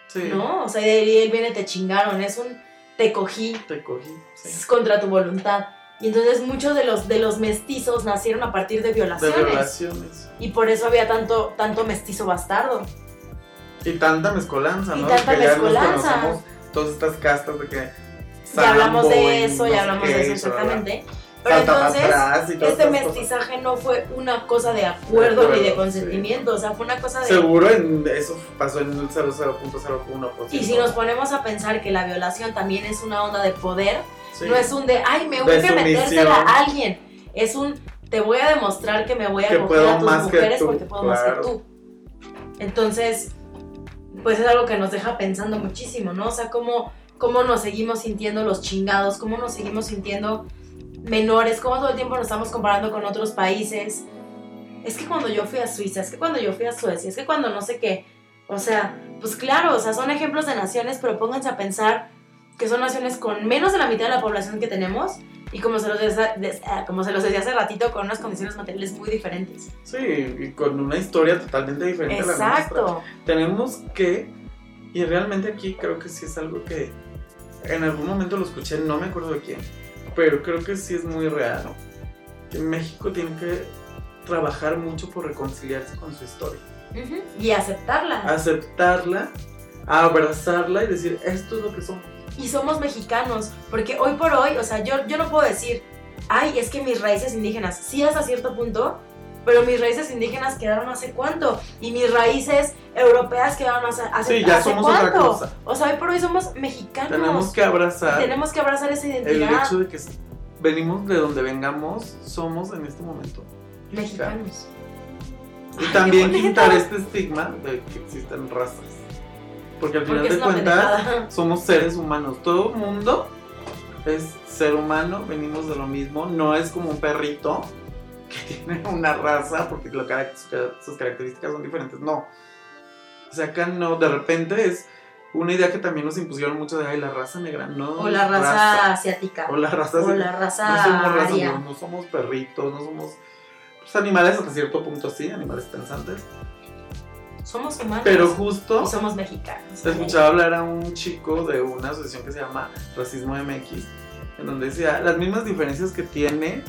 Sí, ¿no? O sea, de ahí viene te chingaron, es un te cogí, te cogí. sí. es contra tu voluntad. Y entonces muchos de los, de los mestizos nacieron a partir de De violaciones. violaciones. Y por eso había tanto, tanto mestizo bastardo. Y tanta mezcolanza, Y ¿no? tanta que ya nos mezcolanza. todas estas castas de que. ya hablamos de y eso, ya hablamos de eso y exactamente. Pero entonces, este cosas. mestizaje no fue una cosa de acuerdo De ni de consentimiento, o sea, fue una cosa de... Seguro en eso pasó en el 00.01%. Y si nos ponemos a pensar que la violación también es una onda de poder, Sí. no es un de, ay, me urge metérsela a alguien. Es un, te voy a demostrar que me voy a Que coger a tus mujeres tú, porque puedo más que claro. tú. Entonces, pues es algo que nos deja pensando muchísimo, ¿no? O sea, cómo, cómo nos seguimos sintiendo los chingados, cómo nos seguimos sintiendo menores, cómo todo el tiempo nos estamos comparando con otros países. Es que cuando yo fui a Suiza, es que cuando yo fui a Suecia, es que cuando no sé qué. O sea, pues claro, o sea, son ejemplos de naciones, pero pónganse a pensar que son naciones con menos de la mitad de la población que tenemos y como se los, decía- ah, como se los decía hace ratito, con unas condiciones materiales muy diferentes. Sí, y con una historia totalmente diferente a la nuestra. Exacto. Tenemos que. Y realmente aquí creo que sí es algo que. En algún momento lo escuché, no me acuerdo de quién. Pero creo que sí es muy real. Que México tiene que trabajar mucho por reconciliarse con su historia. Y aceptarla. Aceptarla, abrazarla y decir, esto es lo que somos. Y somos mexicanos, porque hoy por hoy, o sea, yo, yo no puedo decir, ay, es que mis raíces indígenas, sí hasta cierto punto, pero mis raíces indígenas quedaron hace cuánto, y mis raíces europeas quedaron hace, hace, Sí, ya hace somos otra cuánto. cosa. O sea, hoy por hoy somos mexicanos. Tenemos que abrazar Tenemos que abrazar esa el identidad. hecho de que venimos de donde vengamos, somos en este momento. Mexicanos. Y Ay, también quitar este estigma de que existen razas. Porque al final Porque de cuentas pendejada. somos seres humanos. Todo mundo es ser humano, venimos de lo mismo. No es como un perrito que tiene una raza porque lo sus características son diferentes. No. O sea, acá no, de repente es una idea que también nos impusieron mucho de, ay, la raza negra, no. O la raza asiática. O la raza O la raza no somos aria. no, no somos perritos, no somos pues, animales hasta cierto punto sí, animales pensantes. Somos humanos. Pero justo y somos mexicanos. escuchaba hablar a un chico de una asociación que se llama Racismo MX, en donde decía, las mismas diferencias que tiene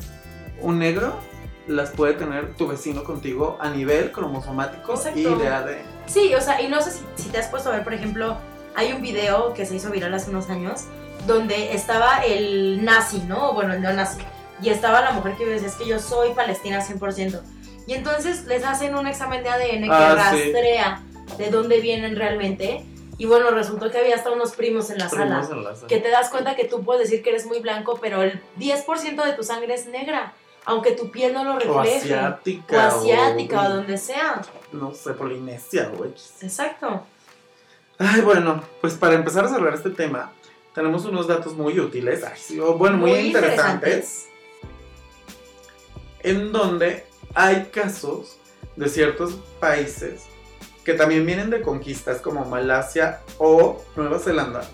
un negro las puede tener tu vecino contigo a nivel cromosomático Exacto. y de ADN. Sí, o sea, y no sé si, si te has puesto a ver, por ejemplo, hay un video que se hizo viral hace unos años donde estaba el nazi, ¿no? Bueno, el neonazi. Y estaba la mujer que decía, es que yo soy palestina 100%. Y entonces les hacen un examen de ADN que Ah, sí. rastrea de dónde vienen realmente. Y bueno, resultó que había hasta unos primos en la Primos sala. en la sala. Que te das cuenta que tú puedes decir que eres muy blanco, pero el 10% de tu sangre es negra. Aunque tu piel no lo O refleje. asiática. O asiática, o o, donde sea. No sé, Polinesia o X. Exacto. Ay, bueno, pues para empezar a cerrar este tema, tenemos unos datos muy útiles, ay, sí, o bueno, muy, interesantes, en donde hay casos de ciertos países que también vienen de conquistas como Malasia o Nueva Zelanda,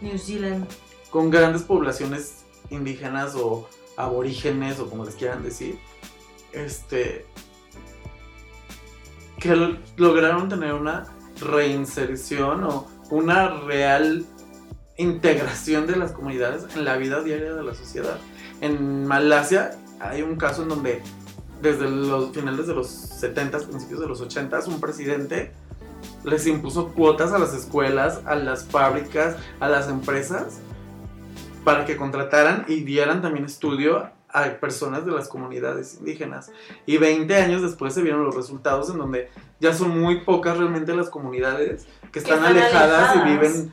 New Zealand. con grandes poblaciones indígenas o aborígenes o como les quieran decir, este, que lograron tener una reinserción o una real integración de las comunidades en la vida diaria de la sociedad. En Malasia hay un caso en donde desde los finales de los 70, principios de los 80, un presidente les impuso cuotas a las escuelas, a las fábricas, a las empresas para que contrataran y dieran también estudio a personas de las comunidades indígenas. Y 20 años después se vieron los resultados en donde ya son muy pocas realmente las comunidades que están, están alejadas, alejadas. y viven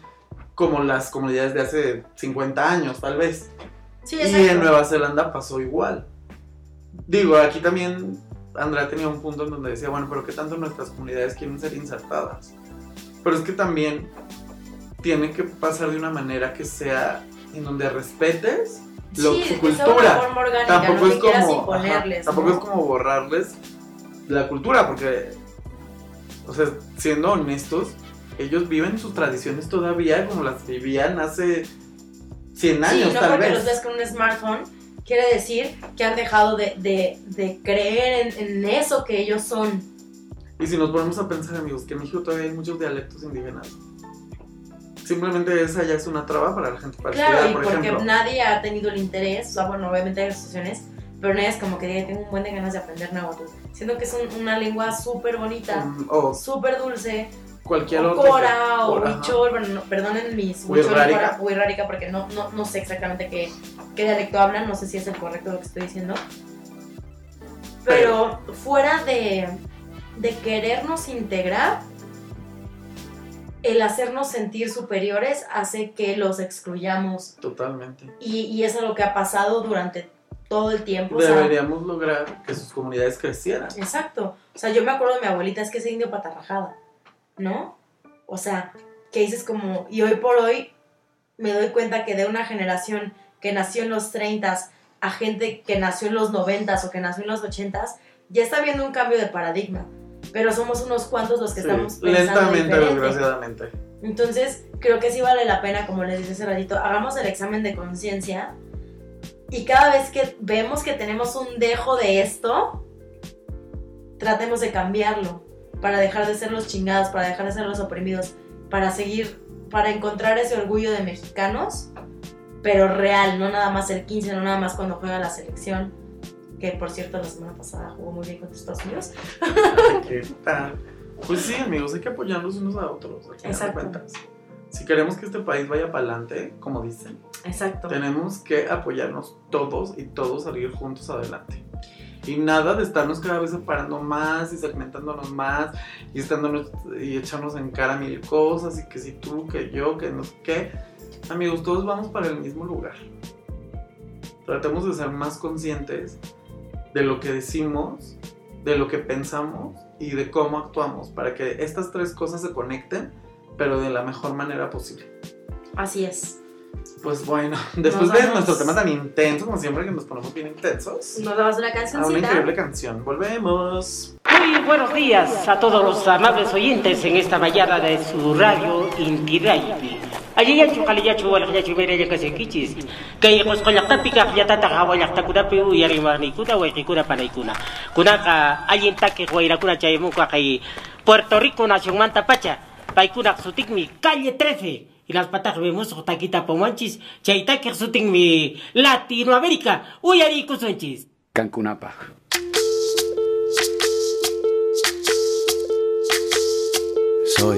como las comunidades de hace 50 años, tal vez. Sí, Y en Nueva Zelanda pasó igual. Digo, aquí también Andrea tenía un punto en donde decía, bueno, pero ¿qué tanto nuestras comunidades quieren ser insertadas? Pero es que también tiene que pasar de una manera que sea en donde respetes lo- sí, su cultura. forma orgánica, tampoco no es como ajá, tampoco ¿no? es como borrarles la cultura porque o sea siendo honestos ellos viven sus tradiciones todavía como las vivían hace 100 años sí, no tal porque vez los ves con un smartphone quiere decir que han dejado de, de- de creer en, en eso que ellos son. y si nos ponemos a pensar amigos que en México todavía hay muchos dialectos indígenas simplemente esa ya es una traba para la gente para Claro, y estudiar por porque ejemplo nadie ha tenido el interés, o sea, bueno, obviamente hay asociaciones, pero nadie es como que diga, tengo un buen de ganas de aprender náhuatl. Siento que es un- una lengua súper bonita, Um, o súper dulce, cualquier o cora, o huichol, bueno, no, perdonen mis huichol, huirrárica, porque no, no, no sé exactamente qué, qué dialecto hablan, no sé si es el correcto lo que estoy diciendo. Pero fuera de, de querernos integrar, el hacernos sentir superiores hace que los excluyamos. totalmente Y, y eso es lo que ha pasado durante todo el tiempo. o sea, deberíamos lograr que sus comunidades crecieran Exacto. O sea, yo me acuerdo de mi abuelita, es que es indio patarrajada, ¿no? O sea, que dices como, y hoy por hoy me doy cuenta que de una generación que nació en los 30 a gente que nació en los 90 o que nació en los 80 ya está habiendo un cambio de paradigma. Pero somos unos cuantos los que Sí, estamos pensando lentamente diferente. desgraciadamente Entonces, creo que sí vale la pena, como les dije hace ratito, hagamos el examen de conciencia y cada vez que vemos que tenemos un dejo de esto, tratemos de cambiarlo para dejar de ser los chingados, para dejar de ser los oprimidos, para seguir, para encontrar ese orgullo de mexicanos, pero real, no nada más el 15, no nada más cuando juega la selección, que por cierto la semana pasada jugó muy bien contra Estados Unidos. ¿Qué tal? Pues sí, amigos, hay que apoyarnos unos a otros. Exacto. Si queremos que este país vaya para adelante, como dicen, Exacto. tenemos que apoyarnos todos y todos salir juntos adelante. Y nada de estarnos cada vez separando más y segmentándonos más y, estándonos, y echarnos en cara mil cosas y que si tú, que yo, que no sé qué. Amigos, todos vamos para el mismo lugar. tratemos de ser más conscientes de lo que decimos, de lo que pensamos y de cómo actuamos para que estas tres cosas se conecten, pero de la mejor manera posible. Así es. Pues bueno, después de nuestro tema tan intenso, como siempre que nos ponemos bien intensos, Nos damos una a una cancioncita. increíble canción. Volvemos. Muy buenos días a todos los amables oyentes en esta mañana de su radio Inti. Ayayachu kaliyachu walakyachu mereya kasikichis. Kay kuskolakta pika yatata kawalakta kuna piu yarimani kuna waikikuna panaikuna. Kuna ka ayinta que guairakuna chayemuka kay Puerto Rico nación manta pacha. Paikuna sutikmi calle 13. Y las patas vemos taquita pomanchis. Chaita que sutikmi Latinoamérica. Uyari kusunchis. Cancunapa. Soy,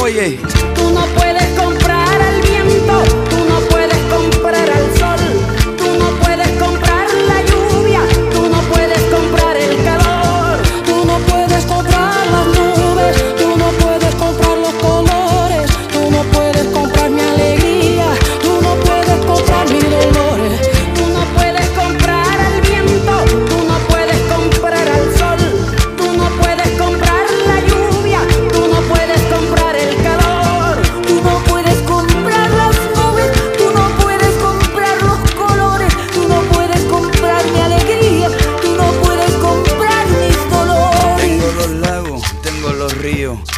Oye, Tú no puedes comprar al viento,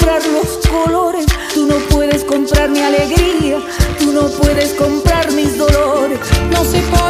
comprar los colores, tú no puedes comprar mi alegría, tú no puedes comprar mis dolores. Não se pode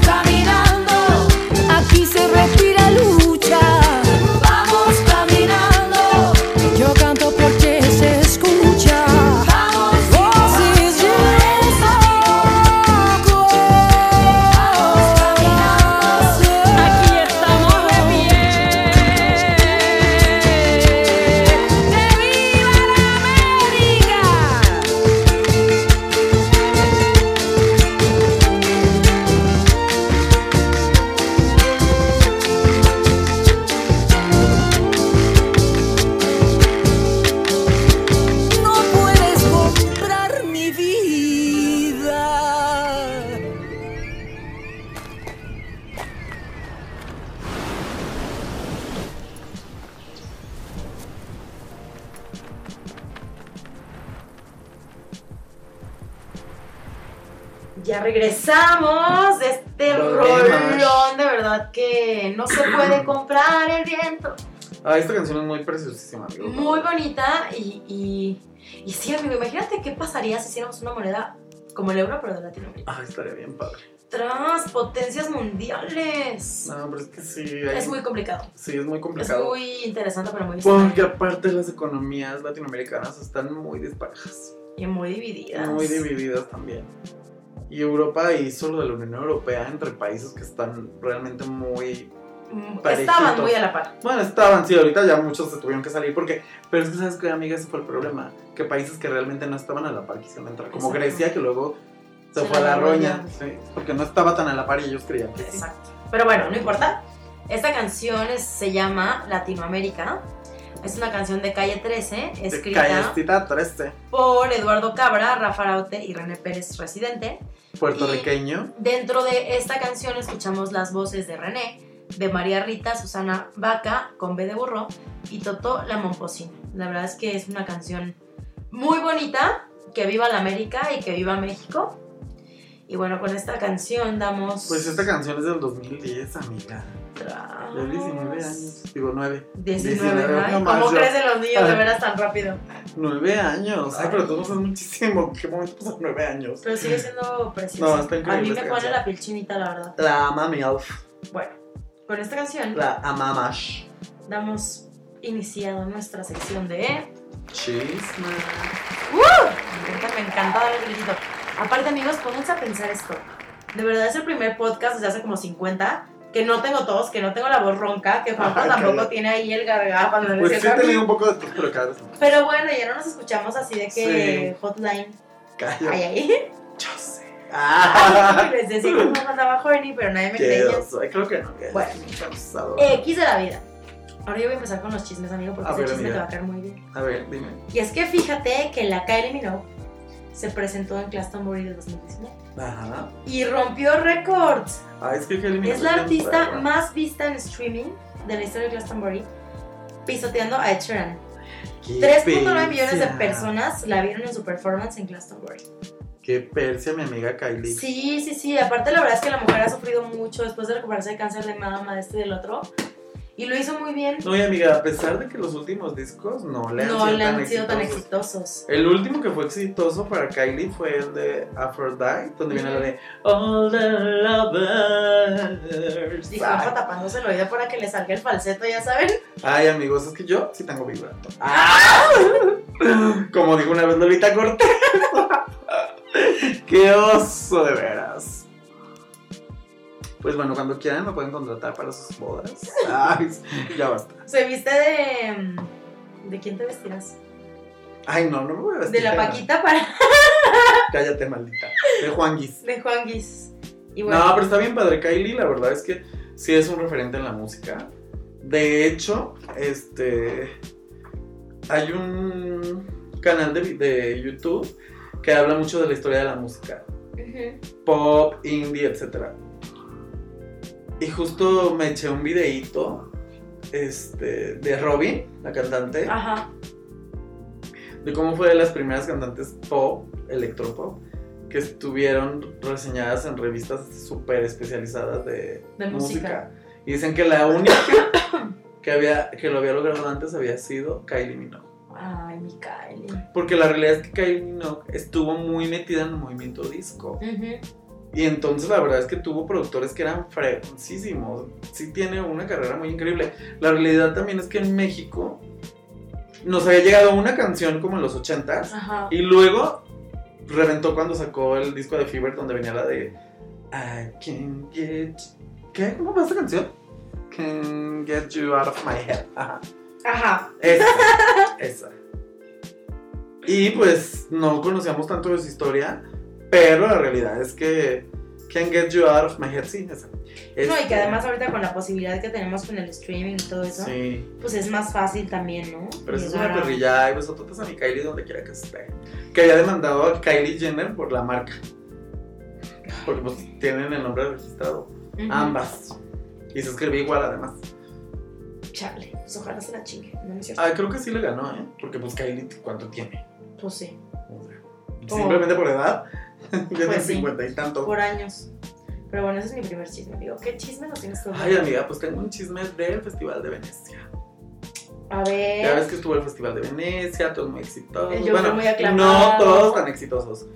esta canción es muy preciosísima, amigo. Muy bonita y, y, y sí, amigo, imagínate qué pasaría si hiciéramos una moneda como el euro, pero de Latinoamérica. Ah, estaría bien padre. Tras potencias mundiales. No, pero es que sí. hay- Es muy complicado. Sí, es muy Es complicado. muy interesante, pero muy Porque aparte las economías latinoamericanas están muy disparejas. y muy divididas. Muy divididas también. Y Europa hizo lo de la Unión Europea entre países que están realmente muy... Mm. Estaban muy a la par. Bueno, estaban, sí, ahorita ya muchos se tuvieron que salir porque... Pero es que, ¿sabes qué, amiga? Ese fue el problema. Que países que realmente no estaban a la par quisieron entrar. Como Exacto. Grecia, que luego se, Se fue a la la roña. roña. Sí, porque no estaba tan a la par y ellos creían que sí. Exacto. Pero bueno, no importa. Esta canción es- se llama Latinoamérica. Es una canción de Calle 13, De escrita Callecita 13, por Eduardo Cabra, Rafa Raute y René Pérez Residente. puertorriqueño. Dentro de esta canción escuchamos las voces de René, de María Rita, Susana Vaca, con B de burro, y Totó la Momposina. La verdad es que es una canción muy bonita, que viva la América y que viva México. Y bueno, con esta canción damos... Pues esta canción es del 2010, amiga. tras- De 19 años. Digo, 9. 19, 19, ay, no más, ¿Cómo yo- crecen los niños de Ay. veras tan rápido? 9 años. Ay, pero tú no sabes muchísimo. ¿Qué momento pasan 9 años? Pero sigue siendo precioso. No, está increíble A mí me pone la piel chinita, la verdad. La ama Milf. Bueno, con esta canción La ama Mash. damos iniciado nuestra sección de... Chisma. Me encanta, me encanta dar el gritito. Aparte, amigos, pónganse a pensar esto. De verdad es el primer podcast desde hace como 50 que no tengo tos, que no tengo la voz ronca, que Juanjo Ay, tampoco tiene ahí el gargajo. no, no es Pues sí, tenido un poco de tos, pero no. Pero bueno, ya no nos escuchamos así de que hotline. Cállate. Ay, ay. Ah, Les decía que no mandaba horny, pero nadie me creía. Ay, creo que no. Que Bueno. cansado. X de la vida. Ahora yo voy a empezar con los chismes, amigo, porque A ese ver, chisme te va a caer muy bien. A ver, dime. Y es que fíjate que la Kylie Minogue se presentó en Glastonbury de 2019 Ajá. y rompió récords. Ay, es que Kelly Minogue Es la artista más vista en streaming de la historia de Glastonbury, pisoteando a Ed Sheeran. Qué 3.9 millones de personas la vieron en su performance en Glastonbury. Qué persia, mi amiga Kylie. Sí, sí, sí. Aparte, la verdad es que la mujer ha sufrido mucho después de recuperarse de cáncer de mama, de este y del otro. Y lo hizo muy bien. No, y amiga, a pesar de que los últimos discos no le han, No sido, le tan han sido tan exitosos. exitosos. El último que fue exitoso para Kylie fue el de Aphrodite, donde viene la de All the Lovers. Y tapándose el oído para que le salga el falseto, ya saben. Ay, amigos, es que yo sí tengo vibrato. Como dijo una vez Lolita Cortés. Qué oso, de veras. Pues bueno, cuando quieran me pueden contratar para sus bodas. Ay, ya basta. Se viste de. ¿De quién te vestirás? Ay, no, no me voy a vestir. De la. Paquita para. Cállate, maldita. De Juan Guis. De Juan Guis. Y bueno, No, pero está bien padre. Kylie, la verdad es que sí es un referente en la música. De hecho, este. Hay un canal de, de YouTube que habla mucho de la historia de la música. Pop, indie, etc. Y justo me eché un videíto este, de Robin, la cantante, Ajá. de cómo fue de las primeras cantantes pop, electropop, que estuvieron reseñadas en revistas súper especializadas de, De música. Y dicen que la única que, había, que lo había logrado antes había sido Kylie Minogue. Ay, mi Kylie. Porque la realidad es que Kylie Minogue estuvo muy metida en el movimiento disco. Ujú, Y entonces la verdad es que tuvo productores que eran fregoncísimos. Sí tiene una carrera muy increíble. La realidad también es que en México nos había llegado una canción como en los 80s. Ajá. Y luego reventó cuando sacó el disco de Fever donde venía la de I can get... ¿Qué? ¿Cómo va esta canción? Can get you out of my head. Ajá. Ajá. Esa. esa. Y pues no conocíamos tanto de su historia, pero la realidad es que Can Get You Out of My Head, sí, esa. No, y Este, que además ahorita con la posibilidad que tenemos con el streaming y todo eso, Sí, pues es más fácil también, ¿no? pero eso es una perrilla. Y besototas a mi Kylie donde quiera que esté. Que había demandado a Kylie Jenner por la marca. Porque pues tienen el nombre registrado. Ujú. Ambas. Y se escribía igual además. Chale, pues ojalá se la chingue, ¿no cierto? Ah, creo que sí le ganó, ¿eh? Porque pues Kylie, ¿cuánto tiene? Pues sí. O sea, Oh. Simplemente por edad, Tiene Pues sí. cincuenta y tanto. por años. Pero bueno, ese es mi primer chisme, amigo. ¿Qué chisme nos tienes tú? Ay, amiga, pues tengo un chisme del Festival de Venecia. A ver. Ya ves que estuvo el Festival de Venecia, todos muy exitosos. Joker bueno, muy no todos tan exitosos.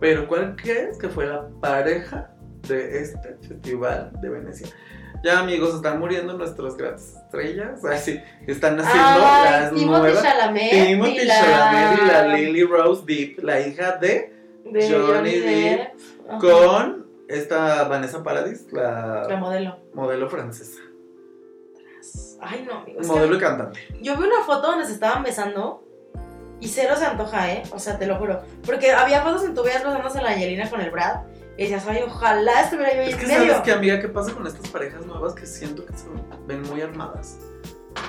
Pero ¿cuál crees que fue la pareja de este Festival de Venecia? Ya amigos, están muriendo nuestras grandes estrellas. Así, están haciendo Ay, las Timothy nuevas. Chalamet Timothy y la- Chalamet y la Lily Rose Depp, la hija de de Johnny Depp Ajá. con esta Vanessa Paradis, La la modelo. modelo francesa. Ay, no, amigo. es que Modelo y cantante. Yo vi una foto donde se estaban besando y cero se antoja, ¿eh? O sea, te lo juro. Porque había fotos en tu veías besándose a la Angelina con el Brad y decías, ay, ojalá estuviera yo ahí Es en que medio. sabes que amiga, ¿qué pasa con estas parejas nuevas que siento que se ven muy armadas?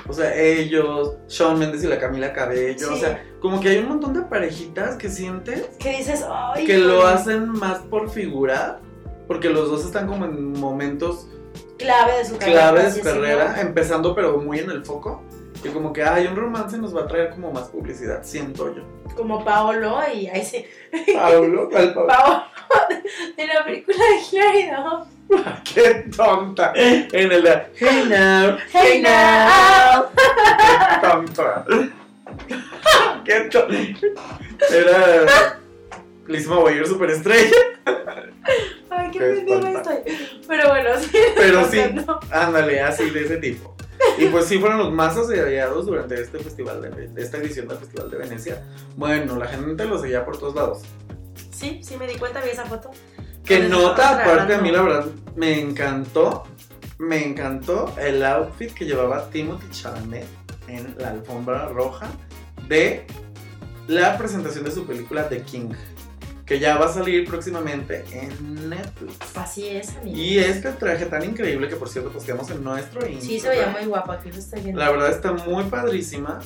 O sea, ellos, Shawn Mendes y la Camila Cabello, Sí. o sea, como que hay un montón de parejitas que sientes Que dices, ay. que lo hacen más por figurar, porque los dos están como en momentos Clave de su carrera. clave de su carrera, empezando pero muy en el foco. Y como que, ay, un romance nos va a traer como más publicidad, siento yo. Como Paolo y ahí sí. Pablo, al Pablo. Paolo de la película de Hilary Duff. Qué tonta. En el de Hey now, Hey now. Qué tonta. Qué tonta. Era Lizzie McGuire superestrella. Ay, qué pendeja estoy. Pero bueno, sí. Pero sí, No. ándale, así de ese tipo. Y pues sí fueron los más asediados durante este festival de, de esta edición del Festival de Venecia. Bueno, la gente los seguía por todos lados. Sí, sí me di cuenta, vi esa foto. Que nota, aparte a mí la verdad me encantó, me encantó el outfit que llevaba Timothy Chalamet en la alfombra roja de la presentación de su película The King, que ya va a salir próximamente en Netflix. Así es, amigo. Y este traje tan increíble que por cierto posteamos en nuestro Instagram. Sí, se veía muy guapa, aquí lo estoy viendo. La verdad está muy padrísima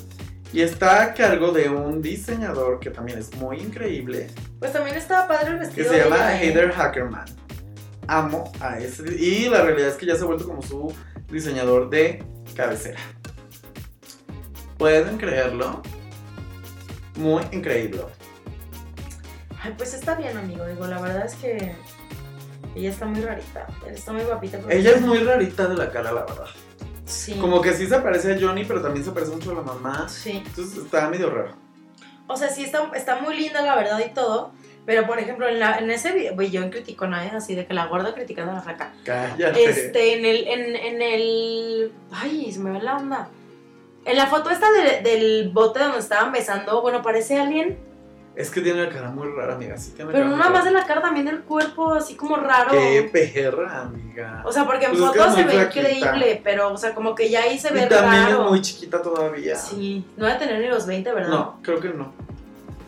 y está a cargo de un diseñador que también es muy increíble Pues también estaba padre el que vestido. se de llama ¿eh? Heather Hackerman. Amo a ese. Y la realidad es que ya se ha vuelto como su diseñador de cabecera. ¿Pueden creerlo? Muy increíble. Ay, pues está bien, amigo. Digo, la verdad es que ella está muy rarita. Él está muy guapita. Ella es muy rarita de la cara, la verdad. Sí. Como que sí se parece a Johnny, pero también se parece mucho a la mamá. Sí. Entonces está medio raro. O sea, sí está, está muy linda, la verdad, y todo. Pero, por ejemplo, en, la, en ese video, güey, yo en criticona, ¿eh? Así de que la gorda criticando a la flaca. Cállate. Este, en el, en, en el. Ay, se me va la onda. En la foto esta de- del bote donde estaban besando, bueno, parece alguien. Es que tiene la cara muy rara, amiga. Sí tiene Pero nada más de la cara, también del cuerpo, así como raro. Qué perra, amiga. O sea, porque en Pues es que fotos se ve flaquita. increíble, pero, o sea, como que ya ahí se ve y también raro. es muy chiquita todavía. Sí, no va a tener ni los 20, ¿verdad? No, creo que no.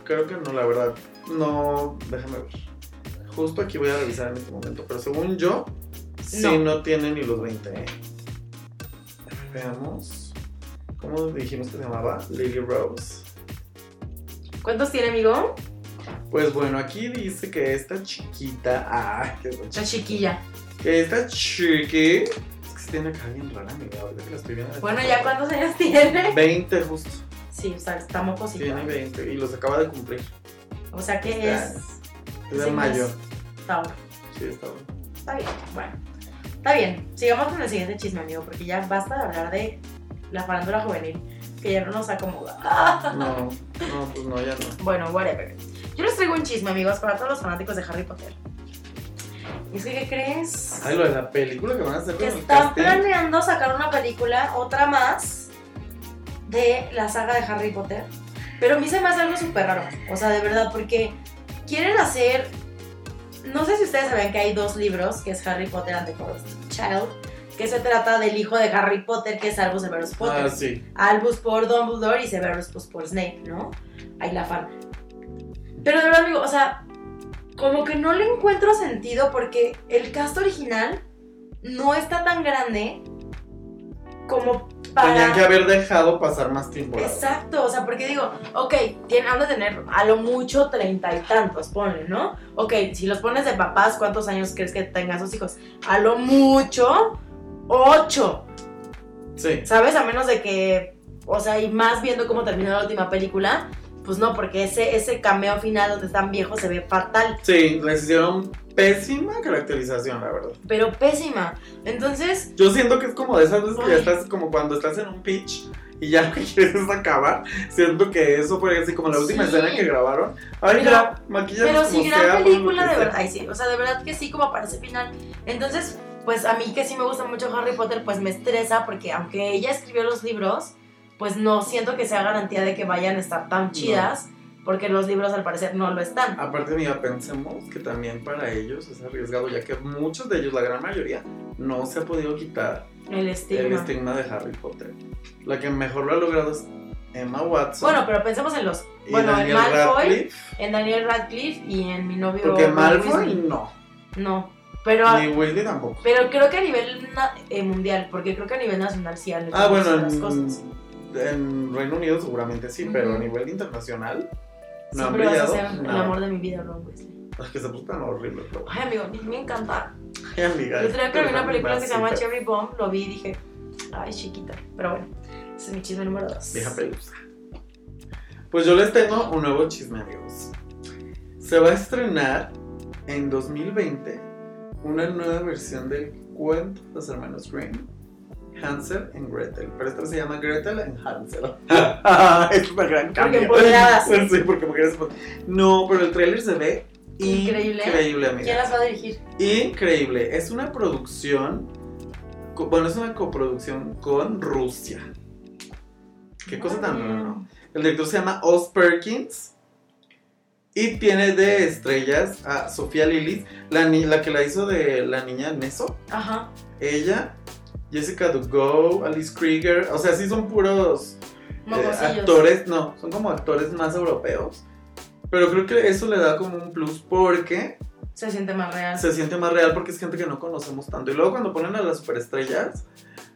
Creo que no, la verdad. No, déjame ver. Justo aquí voy a revisar en este momento. Pero según yo, sí No. no, tiene ni los 20. ¿eh? Veamos. ¿Cómo dijimos que se llamaba? Lily Rose. ¿Cuántos tiene, amigo? Pues bueno, aquí dice que esta chiquita. Ah, qué La chiquilla. Que esta chiqui. Es que se tiene cara bien rara, amiga. Ahorita que la estoy viendo. Bueno, ¿ya cuántos años tiene? 20 justo. Sí, o sea, está mocosito. Tiene 20 y los acaba de cumplir. O sea, que Está- es. Es de mayo. Tauro. Sí, está bueno. Está bien, bueno. Está bien. Sigamos con el siguiente chisme, amigo, porque ya basta de hablar de la farándula juvenil, que ya no nos acomoda. No, no, pues no, ya no. Bueno, whatever. Yo les traigo un chisme, amigos, para todos los fanáticos de Harry Potter. Y es que, ¿qué crees? Ay, lo de la película que van a hacer que están planeando sacar una película, otra más, de la saga de Harry Potter. Pero a mí se me hace algo súper raro. O sea, de verdad, porque quieren hacer. No sé si ustedes saben que hay dos libros, que es Harry Potter and the Cursed Child, que se trata del hijo de Harry Potter, que es Albus Severus Potter. Ah, sí. Albus por Dumbledore y Severus pues, por Snape, ¿no? Ahí la fan. Pero de verdad, amigo, o sea, como que no le encuentro sentido porque el cast original no está tan grande como para... Tenían que haber dejado pasar más tiempo. Exacto, o sea, porque digo, ok, tienen, han de tener a lo mucho treinta y tantos, ponle, ¿no? Ok, si los pones de papás, ¿cuántos años crees que tengan sus hijos? A lo mucho, ocho. Sí. ¿Sabes? A menos de que, o sea, y más viendo cómo terminó la última película, pues no, porque ese, ese cameo final donde están viejos se ve fatal, Sí, les hicieron pésima caracterización, la verdad. pero pésima. Entonces, Yo siento que es como de esas veces que ya estás como cuando estás en un pitch y ya lo que quieres es acabar. Siento que eso fue así como la última Sí. escena que grabaron. Ay, Pero- ya, maquillaje pero sí, gran sea, lo película de verdad. Ay, sí, o sea, de verdad que sí, como para ese final. Entonces, pues a mí que sí me gusta mucho Harry Potter, pues me estresa porque aunque ella escribió los libros, pues no siento que sea garantía de que vayan a estar tan chidas, porque los libros al parecer no lo están. Aparte, mira, pensemos que también para ellos es arriesgado, ya que muchos de ellos, la gran mayoría, no se ha podido quitar El el estigma. de Harry Potter. La que mejor lo ha logrado es Emma Watson. Bueno, pero pensemos en los. Bueno, en Daniel Malfoy, Radcliffe. en Daniel Radcliffe y en mi novio. Porque Malfoy no. No. Pero, Ni Weasley tampoco. pero creo que a nivel eh, mundial, porque creo que a nivel nacional sí han hecho Ah, bueno, las cosas. en, en Reino Unido seguramente sí, pero a nivel internacional no han vas a brillado. el amor de mi vida, Ron Weasley. Es que se tan horrible, pero. Ay, amigo, me encanta. Ay, amiga. Otro día que vi una película que se llama. Cherry Bomb, lo vi y dije, ay, chiquita. Pero bueno, ese es mi chisme número dos. Vieja pelusa. Pues yo les tengo un nuevo chisme, amigos. Se va a estrenar en 2020 una nueva versión del cuento de los hermanos Grimm, Hansel y Gretel. Pero esta se llama Gretel and Hansel. es una gran cambio. empoderadas. sí, porque mujeres. No, pero el tráiler se ve Increíble. Increíble, amiga. ¿Quién las va a dirigir? Increíble. Es una producción. Bueno, es una coproducción con Rusia. Qué cosa tan rara, ¿no? El director se llama Oz Perkins. Y tiene de estrellas a Sofía Lillis, la, ni- la que la hizo de la niña Neso. Ajá. Ella, Jessica Dugo, Alice Krieger. O sea, sí son puros eh, actores. No, son como actores más europeos. Pero creo que eso le da como un plus porque Se siente más real. se siente más real porque es gente que no conocemos tanto. Y luego cuando ponen a las superestrellas.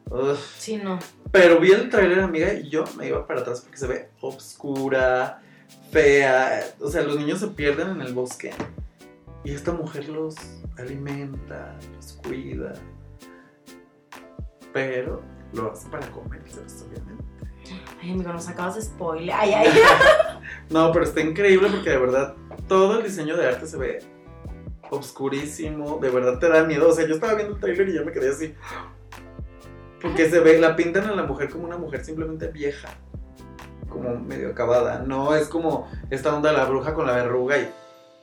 ugh. Sí, no. Pero vi el tráiler, amiga, y yo me iba para atrás porque se ve obscura, fea. O sea, los niños se pierden en el bosque. Y esta mujer los alimenta, los cuida. Pero lo hace para comérselos, obviamente. Ay, amigo, nos acabas de spoiler. Ay, ay. No, pero está increíble porque de verdad todo el diseño de arte se ve obscurísimo, de verdad te da miedo. O sea, yo estaba viendo el trailer y yo me quedé así. Porque se ve, la pintan a la mujer como una mujer simplemente vieja, como medio acabada. No es como esta onda de la bruja con la verruga y.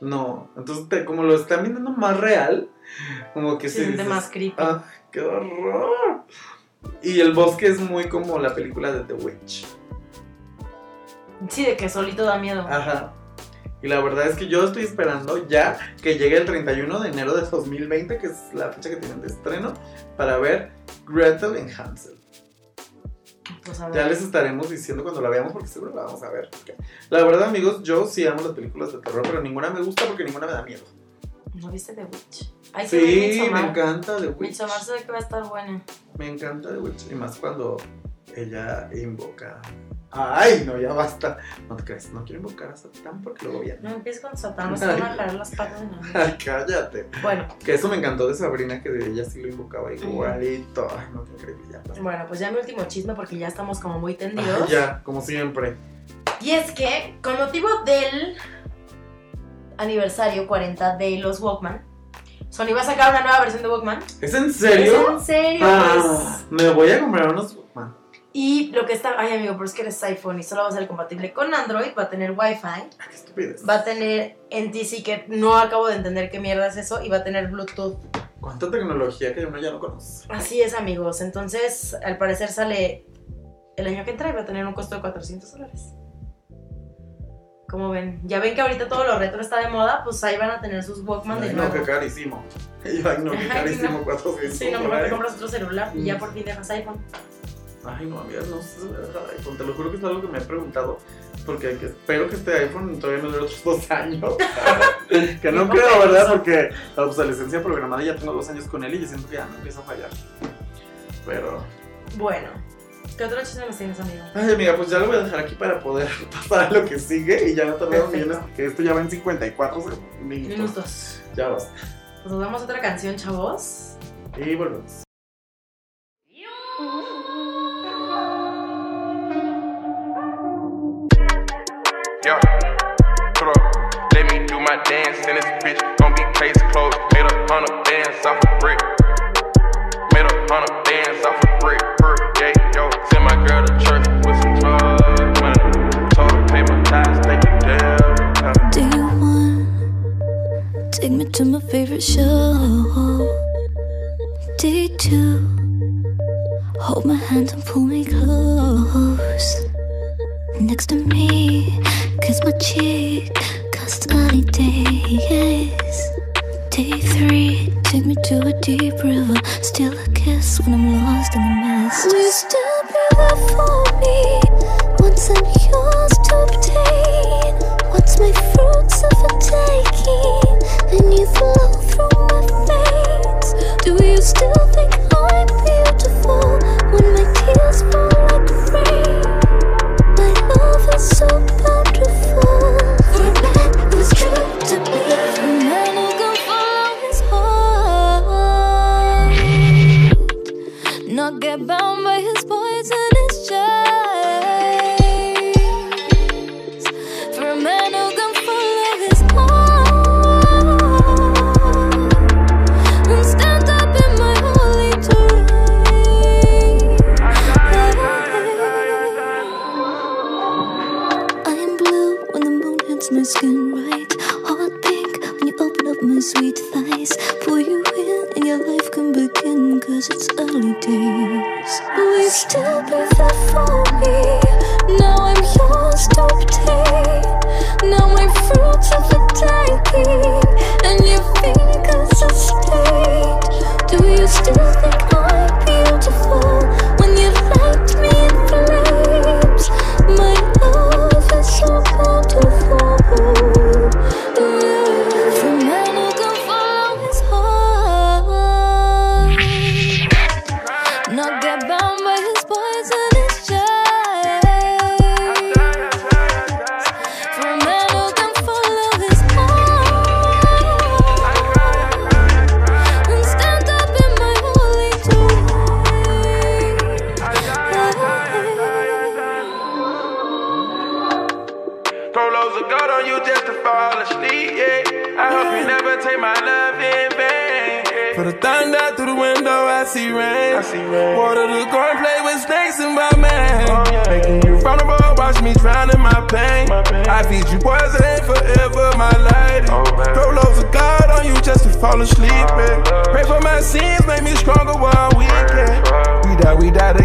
No, entonces te- como lo están viendo más real, como que Se sí siente dices, más creepy. ¡Ah, qué horror! Y el bosque es muy como la película de The Witch. Sí, de que solito da miedo. Ajá. Y la verdad es que yo estoy esperando ya que llegue el 31 de enero de 2020, que es la fecha que tienen de estreno, para ver Gretel en Hansel. Pues. Ya les estaremos diciendo cuando la veamos porque seguro la vamos a ver. porque La verdad, amigos, yo sí amo las películas de terror, pero ninguna me gusta porque ninguna me da miedo. ¿No viste The Witch? Ver Sí, me encanta The Witch. Midsommar se ve que va a estar buena. Me encanta The Witch. Y más cuando ella invoca. Ay, no, ya basta. No te crees, no quiero invocar a Satán porque luego viene. No empieces con Satán, nos van a jalar las patas de la noche. Ay, cállate. Bueno, Que eso me encantó de Sabrina, que ella sí lo invocaba igualito. Ay, no, qué increíble. Ya, basta. bueno, pues ya mi último chisme porque ya estamos como muy Ay, tendidos. ya, como siempre. Y es que, con motivo del aniversario 40 de los Walkman, Sony va a sacar una nueva versión de Walkman. ¿Es en serio? ¿Es en serio? Ah, me voy a comprar unos. Y lo que está. Ay, amigo, pero es que eres iPhone y solo va a ser compatible con Android, va a tener Wi-Fi, qué estupidez. va a tener NTC, que no acabo de entender qué mierda es eso, y va a tener Bluetooth. Cuánta tecnología que uno ya no conoce. Así es, amigos. Entonces, al parecer sale el año que entra y va a tener un costo de 400 dólares. ¿Cómo ven? Ya ven que ahorita todo lo retro está de moda, pues ahí van a tener sus Walkman de Ay, no, nuevo. qué carísimo. Ay, no, Ay, carísimo, no. 400 Sí, no, mejor te dólares. compras otro celular y ya por fin dejas iPhone. Ay, no, amigas, no sé iPhone. Te lo juro que es algo que me he preguntado. Porque que- espero que este iPhone todavía me dure otros dos años. que no No creo. ¿verdad? Porque la obsolescencia programada ya tengo dos años con él y yo siento que ya me empieza a fallar. Pero. Bueno, ¿qué otro chisme nos tienes, amigo? Ay, amiga, pues ya lo voy a dejar aquí para poder pasar a lo que sigue. Y ya no tardamos millones porque esto ya va en 54 minutos. Minutos. Ya basta. Pues nos damos otra canción, chavos. Y volvemos. Yeah. Put up, let me do my dance in this bitch. Be case closed. Made a hundred bands off a brick. Made a hundred bands off a brick per day. Yo, send my girl to church with some money. Told her pay my thank you. Do you want take me to my favorite show? D2 Hold my hand and pull me close Next to me. Kiss my cheek Custody days. Day three Take me to a deep river. Still a kiss when I'm lost in the mist Will you still be there for me? Once I'm yours to obtain. What's my fruits of a taking? And you flow through my veins. Do you still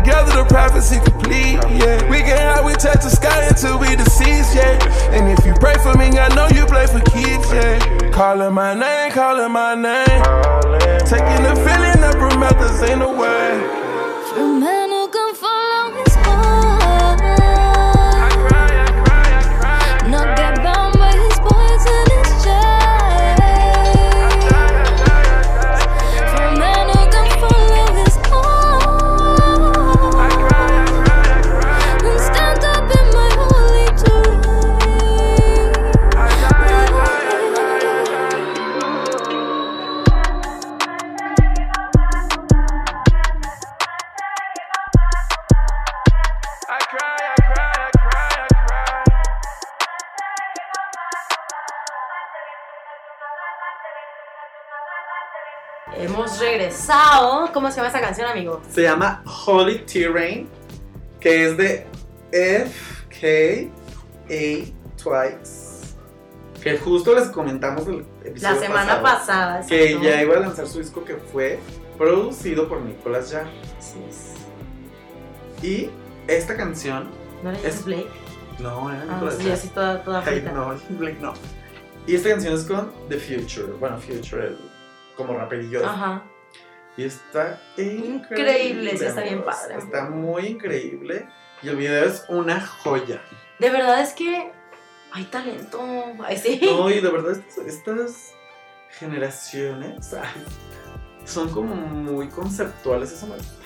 together, the prophecy complete, yeah. We get high, we touch the sky until we deceased, yeah. And if you pray for me, I know you play for keeps, yeah. Calling my name, calling my name. Taking the feeling of promethazine away. For a man ¿Cómo se llama esa canción, amigo? Se llama Holy Terrain, que es de FKA Twice. Que justo les comentamos el episodio La semana pasado, pasada. Que exacto. ya iba a lanzar su disco que fue producido por Nicolas Jarre. Así es. Y esta canción, ¿No era Es- Blake? no era Ah, Nicolas sí, Jarre. así toda, toda Ay, no, Blake no. Y esta canción es con The Future. Bueno, Future, el- como raperillo. Ajá. Y está Increíble, sí, está bien padre. Está muy increíble. Y el video es una joya. De verdad es que hay talento. Ay, sí. No, y de verdad estas, generaciones ay, son como muy conceptuales. Eso me gusta.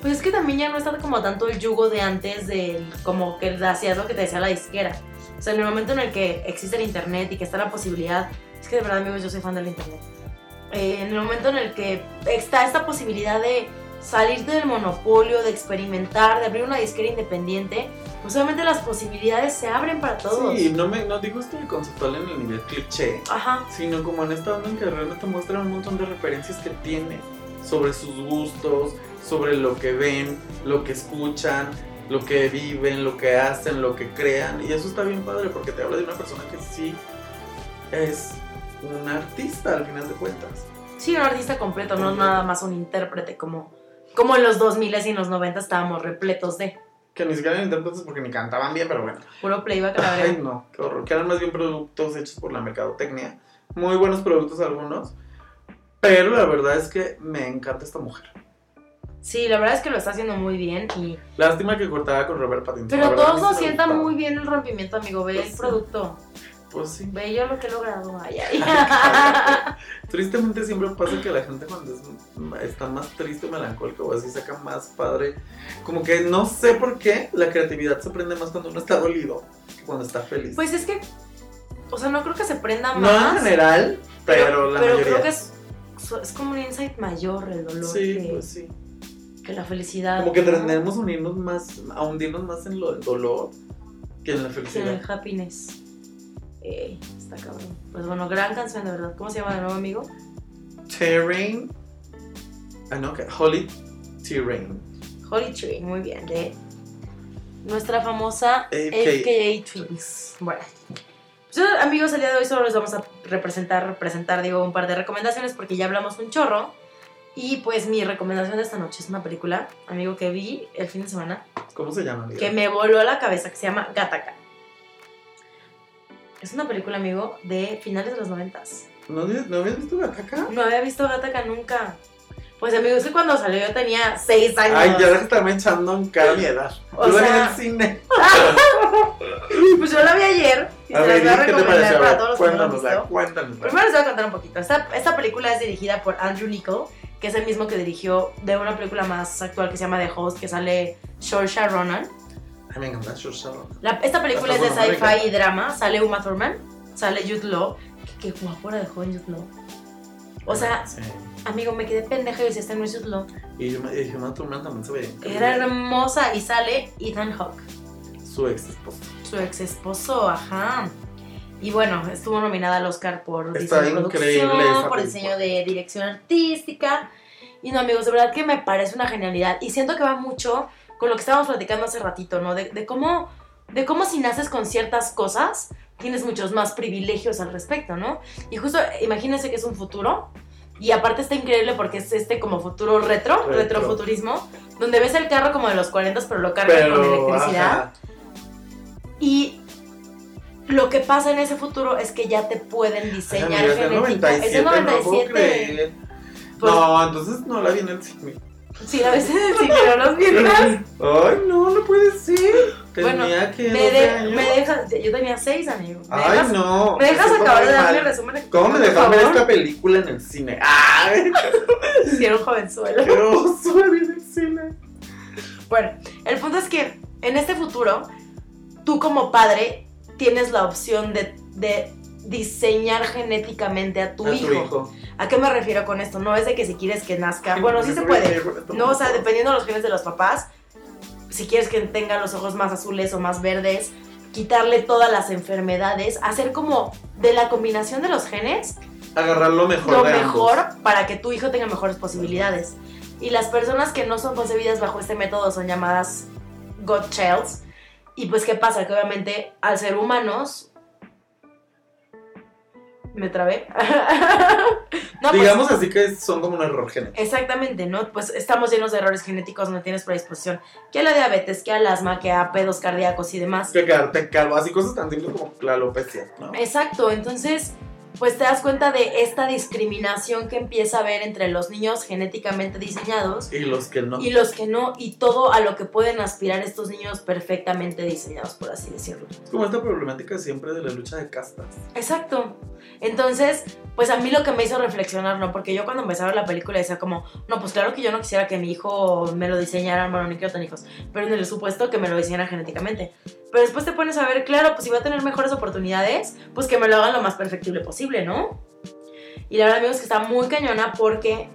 Pues es que también ya no está como tanto el yugo de antes del como que hacías lo que te decía la disquera. O sea, en el momento en el que existe el internet y que está la posibilidad, es que de verdad amigos yo soy fan del internet. Eh, en el momento en el que está esta posibilidad de salirte del monopolio, de experimentar, de abrir una disquera independiente, pues obviamente las posibilidades se abren para todos. Sí, no, me, no digo esto de conceptual en el nivel cliché, Ajá. sino como en esta onda en que realmente muestran un montón de referencias que tiene sobre sus gustos, sobre lo que ven, lo que escuchan, lo que viven, lo que hacen, lo que crean. Y eso está bien padre porque te habla de una persona que sí es un artista al final de cuentas. Sí, un artista completo, no nada más un intérprete como, como en los 2000 y en los 90 estábamos repletos de Que ni siquiera eran intérpretes porque ni cantaban bien, pero bueno. puro playback la Ay, verga. no, qué horror. Que eran más bien productos hechos por la mercadotecnia. Muy buenos productos algunos. Pero la verdad es que me encanta esta mujer. Sí, la verdad es que lo está haciendo muy bien y... Lástima que cortaba con Robert Pattinson. Pero verdad, todos nos sientan muy bien el rompimiento, amigo. Ve Pues el sí. Pues sí. Ve yo lo que he logrado. Ay, ay. Tristemente siempre pasa que la gente cuando es- está más triste o melancólica o así saca más padre. Como que no sé por qué la creatividad se prende más cuando uno está dolido que cuando está feliz. Pues es que... O sea, no creo que se prenda no más. en general, pero, la pero mayoría. creo que es, es como un insight mayor el dolor Sí, que, pues sí. que la felicidad. Como que ¿no? tendemos a unirnos más, a hundirnos más en lo del dolor que en la felicidad. el happiness. Eh, está cabrón. Pues bueno, gran canción de verdad. ¿Cómo se llama de nuevo, amigo? Terrain. Ah, no, que Holly Terrain. Holy Tree, muy bien. De nuestra famosa AKA Twins. Bueno. Pues, amigos, el día de hoy solo les vamos a representar, representar, digo, un par de recomendaciones porque ya hablamos un chorro. Y pues mi recomendación de esta noche es una película, amigo, que vi el fin de semana, ¿Cómo se llama? amiga? que me voló la cabeza, que se llama Gattaca. Es una película, amigo, de finales de los noventas. ¿No, ¿No habías visto la caca? No había visto Gattaca nunca. Pues, amigo, es que cuando salió yo tenía seis años. Ay, ya deja de estarme echando en cara mi edad. O Yo la vi en el cine. Pues yo la vi ayer y A se ver, las voy a ¿qué te recomendar para todos los que no Cuéntanosla, cuéntanosla. Primero les voy a contar un poquito. Esta, esta película es dirigida por Andrew Nichol, que es el mismo que dirigió de una película más actual que se llama The Host, que sale Saoirse Ronan. Me encanta. La- esta película es de sci-fi y drama. Sale Uma Thurman, sale Jude Law. Qué, qué guapo era de joven Jude Law. O sea, Sí. amigo, me quedé pendeja y decía, este no es Jude Law. Y yo dije, Uma Thurman también se ve Era hermosa y sale Ethan Hawke. Su ex esposo. su ex esposo, ajá. Y bueno, estuvo nominada al Oscar por Está diseño de producción, por diseño de dirección artística. Y no, amigos, de verdad que me parece una genialidad. Y siento que va mucho con lo que estábamos platicando hace ratito, ¿no? De, de cómo, de cómo si naces con ciertas cosas, tienes muchos más privilegios al respecto, ¿no? Y justo, imagínense que es un futuro. Y aparte está increíble porque es este como futuro retro, Retro. retrofuturismo, donde ves el carro como de los 40 pero lo cargan con Pero, electricidad. ajá. Y lo que pasa en ese futuro es que ya te pueden diseñar amiga, es genética. 97, Es del no lo puedo 97. creer. Pues- no, entonces no la vi en el cine. Sí, la ves en el cine, no los viernes. Ay, no, no puede ser. Bueno, Tenía que Me, 12 de- me dejas, yo tenía seis amigos. ¿Me Ay, dejas, no. ¿me dejas acabar de está dar muy mi mal. resumen? ¿Cómo me dejaron ver esta película en el cine? ¡Ay! Sí, era un jovenzuelo. ¡Qué oso en el cine! Bueno, el punto es que en este futuro, tú como padre tienes la opción de, de diseñar genéticamente a tu, A hijo. ¿A qué me refiero con esto? No es de que si quieres que nazca. Bueno, sí se puede. No, o sea, dependiendo de los genes de los papás, si quieres que tenga los ojos más azules o más verdes, quitarle todas las enfermedades, hacer como de la combinación de los genes Agarrar lo mejor lo de ambos. mejor para que tu hijo tenga mejores posibilidades. Y las personas que no son concebidas bajo este método son llamadas Godchilds. Y pues, ¿qué pasa? Que obviamente al ser humanos... Me trabé. no, pues, Digamos así que son como un error genético. Exactamente, ¿no? Pues estamos llenos de errores genéticos donde tienes predisposición que a la diabetes, que al asma, que a pedos cardíacos y demás. Que quedarte calvo, así cosas tan simples como la alopecia, ¿no? Exacto, entonces, pues te das cuenta de esta discriminación que empieza a haber entre los niños genéticamente diseñados Y los que no. y los que no, y todo a lo que pueden aspirar estos niños perfectamente diseñados, por así decirlo. Es como esta problemática siempre de la lucha de castas. Exacto. Entonces, pues a mí lo que me hizo reflexionar, ¿no? Porque yo cuando empezaba la película decía como, no, pues claro que yo no quisiera que mi hijo me lo diseñaran, bueno, ni quiero tener hijos, pero en el supuesto que me lo diseñaran genéticamente. Pero después te pones a ver, claro, pues si va a tener mejores oportunidades, pues que me lo hagan lo más perfectible posible, ¿no? Y la verdad, amigos, que está muy cañona porque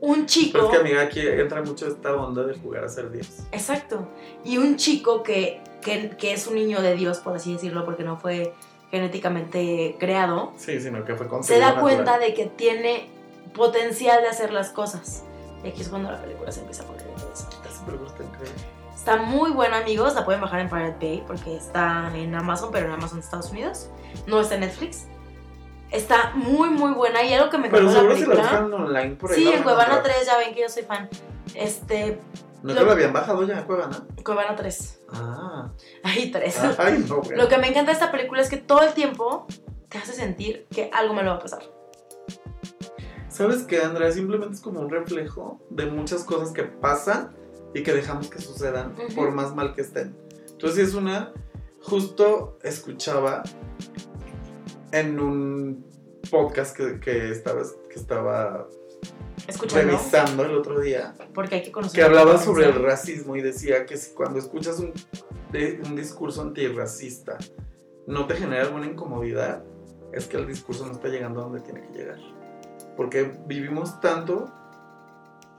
un chico... Pero es que, amiga, aquí entra mucho esta onda de jugar a ser Dios. Exacto. Y un chico que, que, que es un niño de Dios, por así decirlo, porque no fue genéticamente creado, Sí, sino que fue se da natural. cuenta de que tiene potencial de hacer las cosas. Y aquí es cuando la película se empieza a poner interesante. Esa película está increíble. Está muy buena, amigos. La pueden bajar en Pirate Bay porque está en Amazon, pero en Amazon de Estados Unidos. No está en Netflix. Está muy, muy buena. Y algo que me Pero encantó la seguro si la película. buscan online por ahí. Sí, en Cuevana encontrar. 3, ya ven que yo soy fan. Este, ¿No te lo habían bajado ya a Cuevana? Cuevana 3. Ah. Ahí 3. Ay, no, güey. Lo que me encanta de esta película es que todo el tiempo te hace sentir que algo me lo va a pasar. ¿Sabes qué, Andrea? Simplemente es como un reflejo de muchas cosas que pasan y que dejamos que sucedan, por más mal que estén. Entonces, es una. Justo escuchaba en un podcast que, que estaba, que estaba Escúchalo. revisando el otro día, Porque hay que conocer. que hablaba la sobre el racismo y decía que si cuando escuchas un, de- un discurso antirracista no te genera alguna incomodidad, es que el discurso no está llegando a donde tiene que llegar. Porque vivimos tanto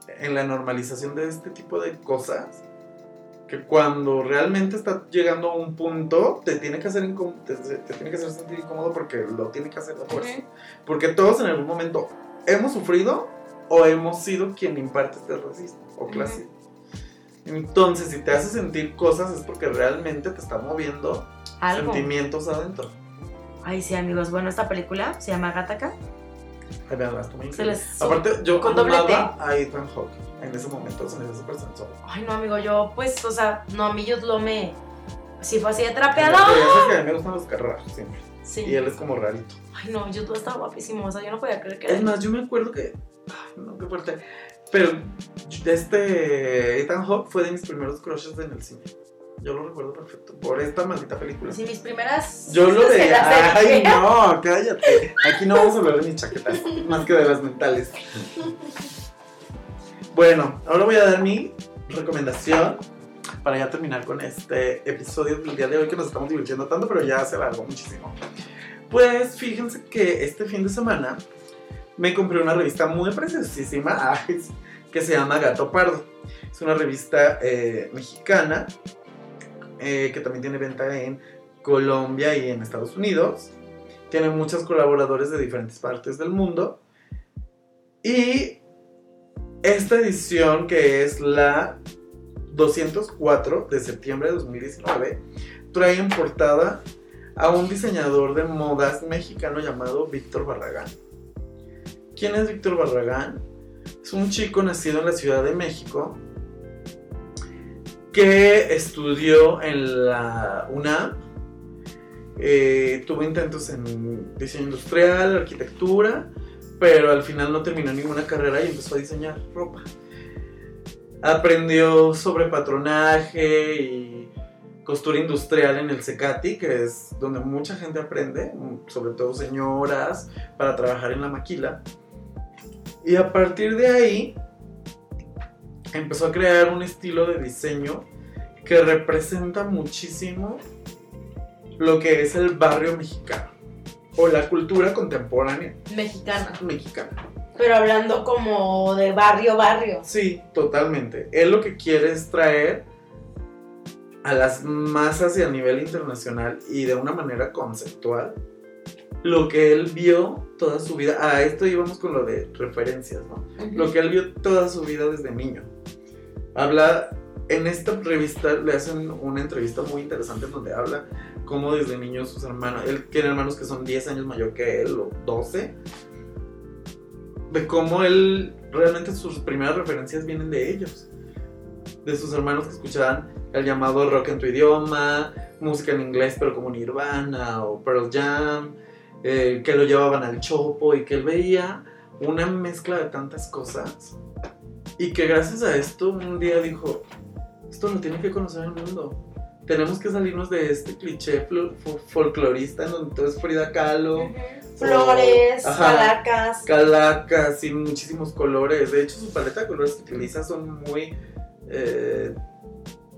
en la normalización de este tipo de cosas que cuando realmente está llegando a un punto te tiene que hacer te, te tiene que hacer sentir incómodo porque lo tiene que hacer a fuerza. Ujú. Porque todos en algún momento hemos sufrido o hemos sido quien imparte este racismo o clasismo. Entonces, si te hace sentir cosas es porque realmente te está moviendo Algo. sentimientos adentro. Ay, sí, amigos. Bueno, esta película se llama Gattaca. Ay, vean, increíble. les- Aparte, yo con amaba a Ethan Hawke en ese momento, se me hizo súper sensual. Ay, no, amigo, yo, pues, o sea, no, a mí yo lo me. Si fue así de Pero trapeado. sabes que a mí me gustan los carros siempre. Sí. Y él es como rarito. Ay, no, YouTube estaba guapísimo. O sea, yo no podía creer que. Es más, yo me acuerdo que. Ay, no, qué fuerte. Pero este Ethan Hawke fue de mis primeros crushes en el cine. Yo lo recuerdo perfecto. Por esta maldita película. Sí, mis primeras. Yo lo de- Ay, no, cállate. Aquí no vamos a hablar de mis chaquetas, más que de las mentales. Bueno, ahora voy a dar mi recomendación para ya terminar con este episodio del día de hoy que nos estamos divirtiendo tanto, pero ya se alargó muchísimo. Pues fíjense que este fin de semana me compré una revista muy preciosísima ay, que se llama Gato Pardo. Es una revista eh, mexicana eh, que también tiene venta en Colombia y en Estados Unidos. Tiene muchos colaboradores de diferentes partes del mundo. Y esta edición, que es la 204 de septiembre de 2019, trae en portada a un diseñador de modas mexicano llamado Víctor Barragán. ¿Quién es Víctor Barragán? Es un chico nacido en la Ciudad de México que estudió en la UNAM. eh, tuvo intentos en diseño industrial, arquitectura, pero al final no terminó ninguna carrera y empezó a diseñar ropa. Aprendió sobre patronaje y costura industrial en el Secati, que es donde mucha gente aprende, sobre todo señoras, para trabajar en la maquila. Y a partir de ahí empezó a crear un estilo de diseño que representa muchísimo lo que es el barrio mexicano o la cultura contemporánea Mexicana. mexicana. Pero hablando como de barrio, barrio. Sí, totalmente. Él lo que quiere es traer a las masas y a nivel internacional y de una manera conceptual lo que él vio toda su vida. A esto íbamos con lo de referencias, ¿no? Lo que él vio toda su vida desde niño. Habla, en esta revista le hacen una entrevista muy interesante en donde habla cómo desde niño sus hermanos, él tiene hermanos que son 10 años mayor que él, o 12, de cómo él, realmente sus primeras referencias vienen de ellos. De sus hermanos que escuchaban el llamado rock en tu idioma, música en inglés pero como Nirvana o Pearl Jam, eh, que lo llevaban al chopo y que él veía una mezcla de tantas cosas y que gracias a esto un día dijo, esto lo tiene que conocer el mundo. Tenemos que salirnos de este cliché fol- fol- folclorista en donde todo es Frida Kahlo, Flores, Ajá. calacas. calacas y muchísimos colores. De hecho, su paleta de colores que utiliza son muy eh,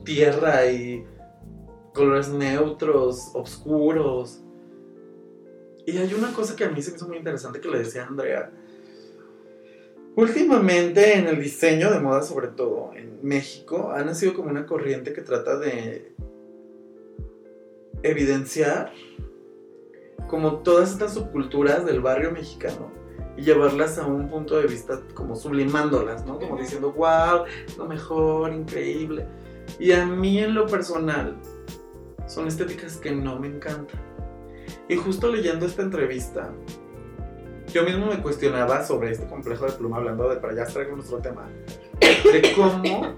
tierra y colores neutros, oscuros. Y hay una cosa que a mí se me hizo muy interesante que le decía Andrea. Últimamente en el diseño de moda, sobre todo en México, ha nacido como una corriente que trata de evidenciar como todas estas subculturas del barrio mexicano y llevarlas a un punto de vista como sublimándolas, ¿no? Como diciendo, wow, lo mejor, increíble. Y a mí en lo personal son estéticas que no me encantan. Y justo leyendo esta entrevista, yo mismo me cuestionaba sobre este complejo de pluma, hablando de para ya con nuestro tema, de cómo,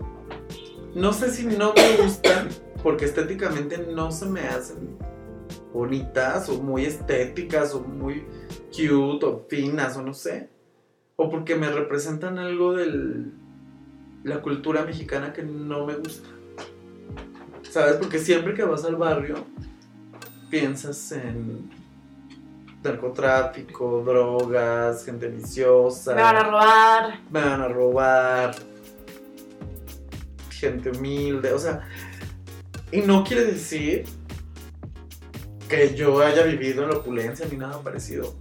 no sé si no me gustan, porque estéticamente no se me hacen bonitas o muy estéticas o muy cute o finas o no sé, o porque me representan algo de la cultura mexicana que no me gusta. ¿Sabes? Porque siempre que vas al barrio piensas en narcotráfico, drogas, gente viciosa. Me van a robar. Me van a robar. Gente humilde, o sea. Y no quiere decir que yo haya vivido en la opulencia ni nada parecido.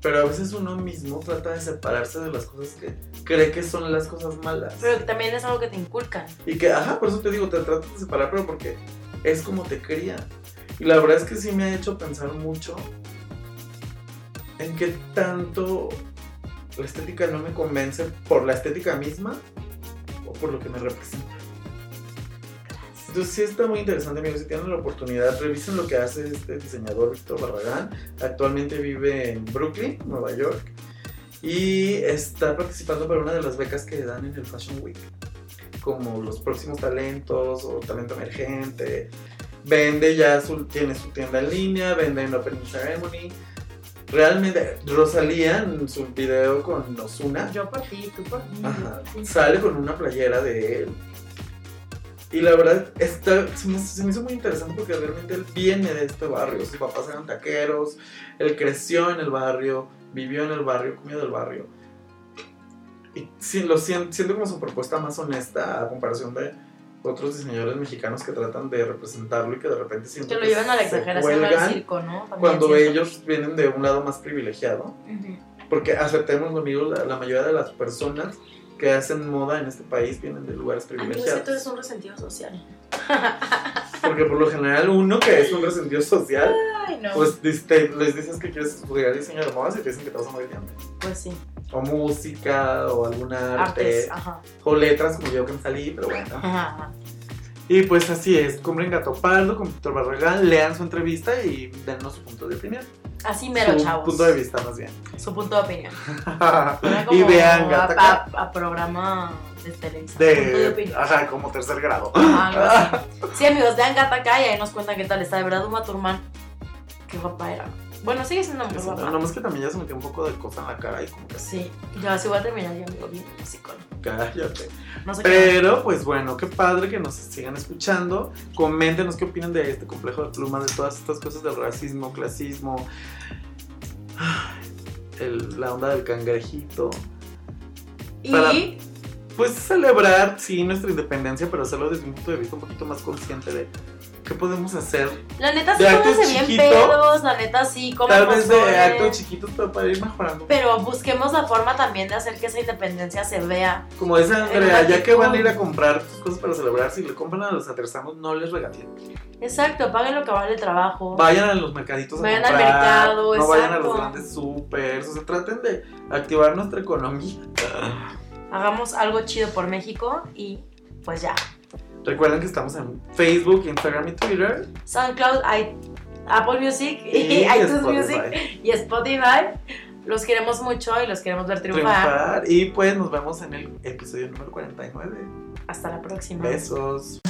Pero a veces uno mismo trata de separarse de las cosas que cree que son las cosas malas. Pero también es algo que te inculcan. Y que, ajá, por eso te digo, te tratas de separar, pero porque es como te crían. Y la verdad es que sí me ha hecho pensar mucho en qué tanto la estética no me convence por la estética misma o por lo que me representa. Entonces sí está muy interesante, amigos. Si tienen la oportunidad, revisen lo que hace este diseñador Víctor Barragán. Actualmente vive en Brooklyn, Nueva York. Y está participando para una de las becas que dan en el Fashion Week. Como los próximos talentos o talento emergente. Vende ya, su, tiene su tienda en línea, vende en Opening Ceremony. Realmente, Rosalía en su video con Ozuna Yo por ti, tú por mí. Ajá. Sale con una playera de él. Y la verdad, está, se, me, se me hizo muy interesante porque realmente él viene de este barrio. Sus papás eran taqueros, él creció en el barrio, vivió en el barrio, comió del barrio. Y sí, lo siento, siento como su propuesta más honesta a comparación de otros diseñadores mexicanos que tratan de representarlo y que de repente siento Que lo llevan a la se exageración al circo, ¿no? También cuando siento. ellos vienen de un lado más privilegiado. Ujú. Porque aceptemos, amigos, la, la mayoría de las personas que hacen moda en este país vienen de lugares privilegiados. tú eres un resentido social. Porque por lo general uno que es un resentido social, Ay, no. pues dis- te- les dices que quieres estudiar diseño de modas y te dicen que te vas a morir de hambre. Pues sí. O música, o arte. Ajá. o letras como yo que me salí, pero bueno. Ajá. ajá. Y pues así es, compren Gato Pardo con Víctor Barragán, lean su entrevista y dennos su punto de opinión. Así mero, su chavos. punto de vista más bien. Su punto de opinión. Y vean a, Gata a- a programa de. Punto de ajá, como tercer grado. Ajá, algo así. Sí, amigos, vean Gata acá y ahí nos cuentan qué tal está. De verdad, Uma Thurman, qué guapa era. Bueno, sigue siendo muy guapa. No, más que también ya se metió un poco de cosa en la cara y como que Sí, ya así voy a terminar yo, amigo, bien psicólogo. cállate. No sé qué. Pero, pues bueno, qué padre que nos sigan escuchando. Coméntenos qué opinan de este complejo de pluma, de todas estas cosas del racismo, clasismo, el- la onda del cangrejito. para- Y Pues celebrar, sí, nuestra independencia, pero hacerlo desde un punto de vista un poquito más consciente de qué podemos hacer. la neta sí pónganse bien pedos, la neta sí, como Tal vez de actos chiquitos, pero para ir mejorando. Pero busquemos la forma también de hacer que esa independencia se vea. Como dice Andrea, ya que van a ir a comprar cosas para celebrar, si le compran a los artesanos, no les regalen. Exacto, paguen lo que vale el trabajo. Vayan a los mercaditos a Vayan al mercado, no vayan a los exacto. grandes supers, o sea, traten de activar nuestra economía. Hagamos algo chido por México y pues ya. Recuerden que estamos en Facebook, Instagram y Twitter. SoundCloud, i- Apple Music y, Y iTunes Spotify. Music y Spotify. Los queremos mucho y los queremos ver triunfar. Triunfar. Y pues nos vemos en el episodio número 49. Hasta la próxima. Besos.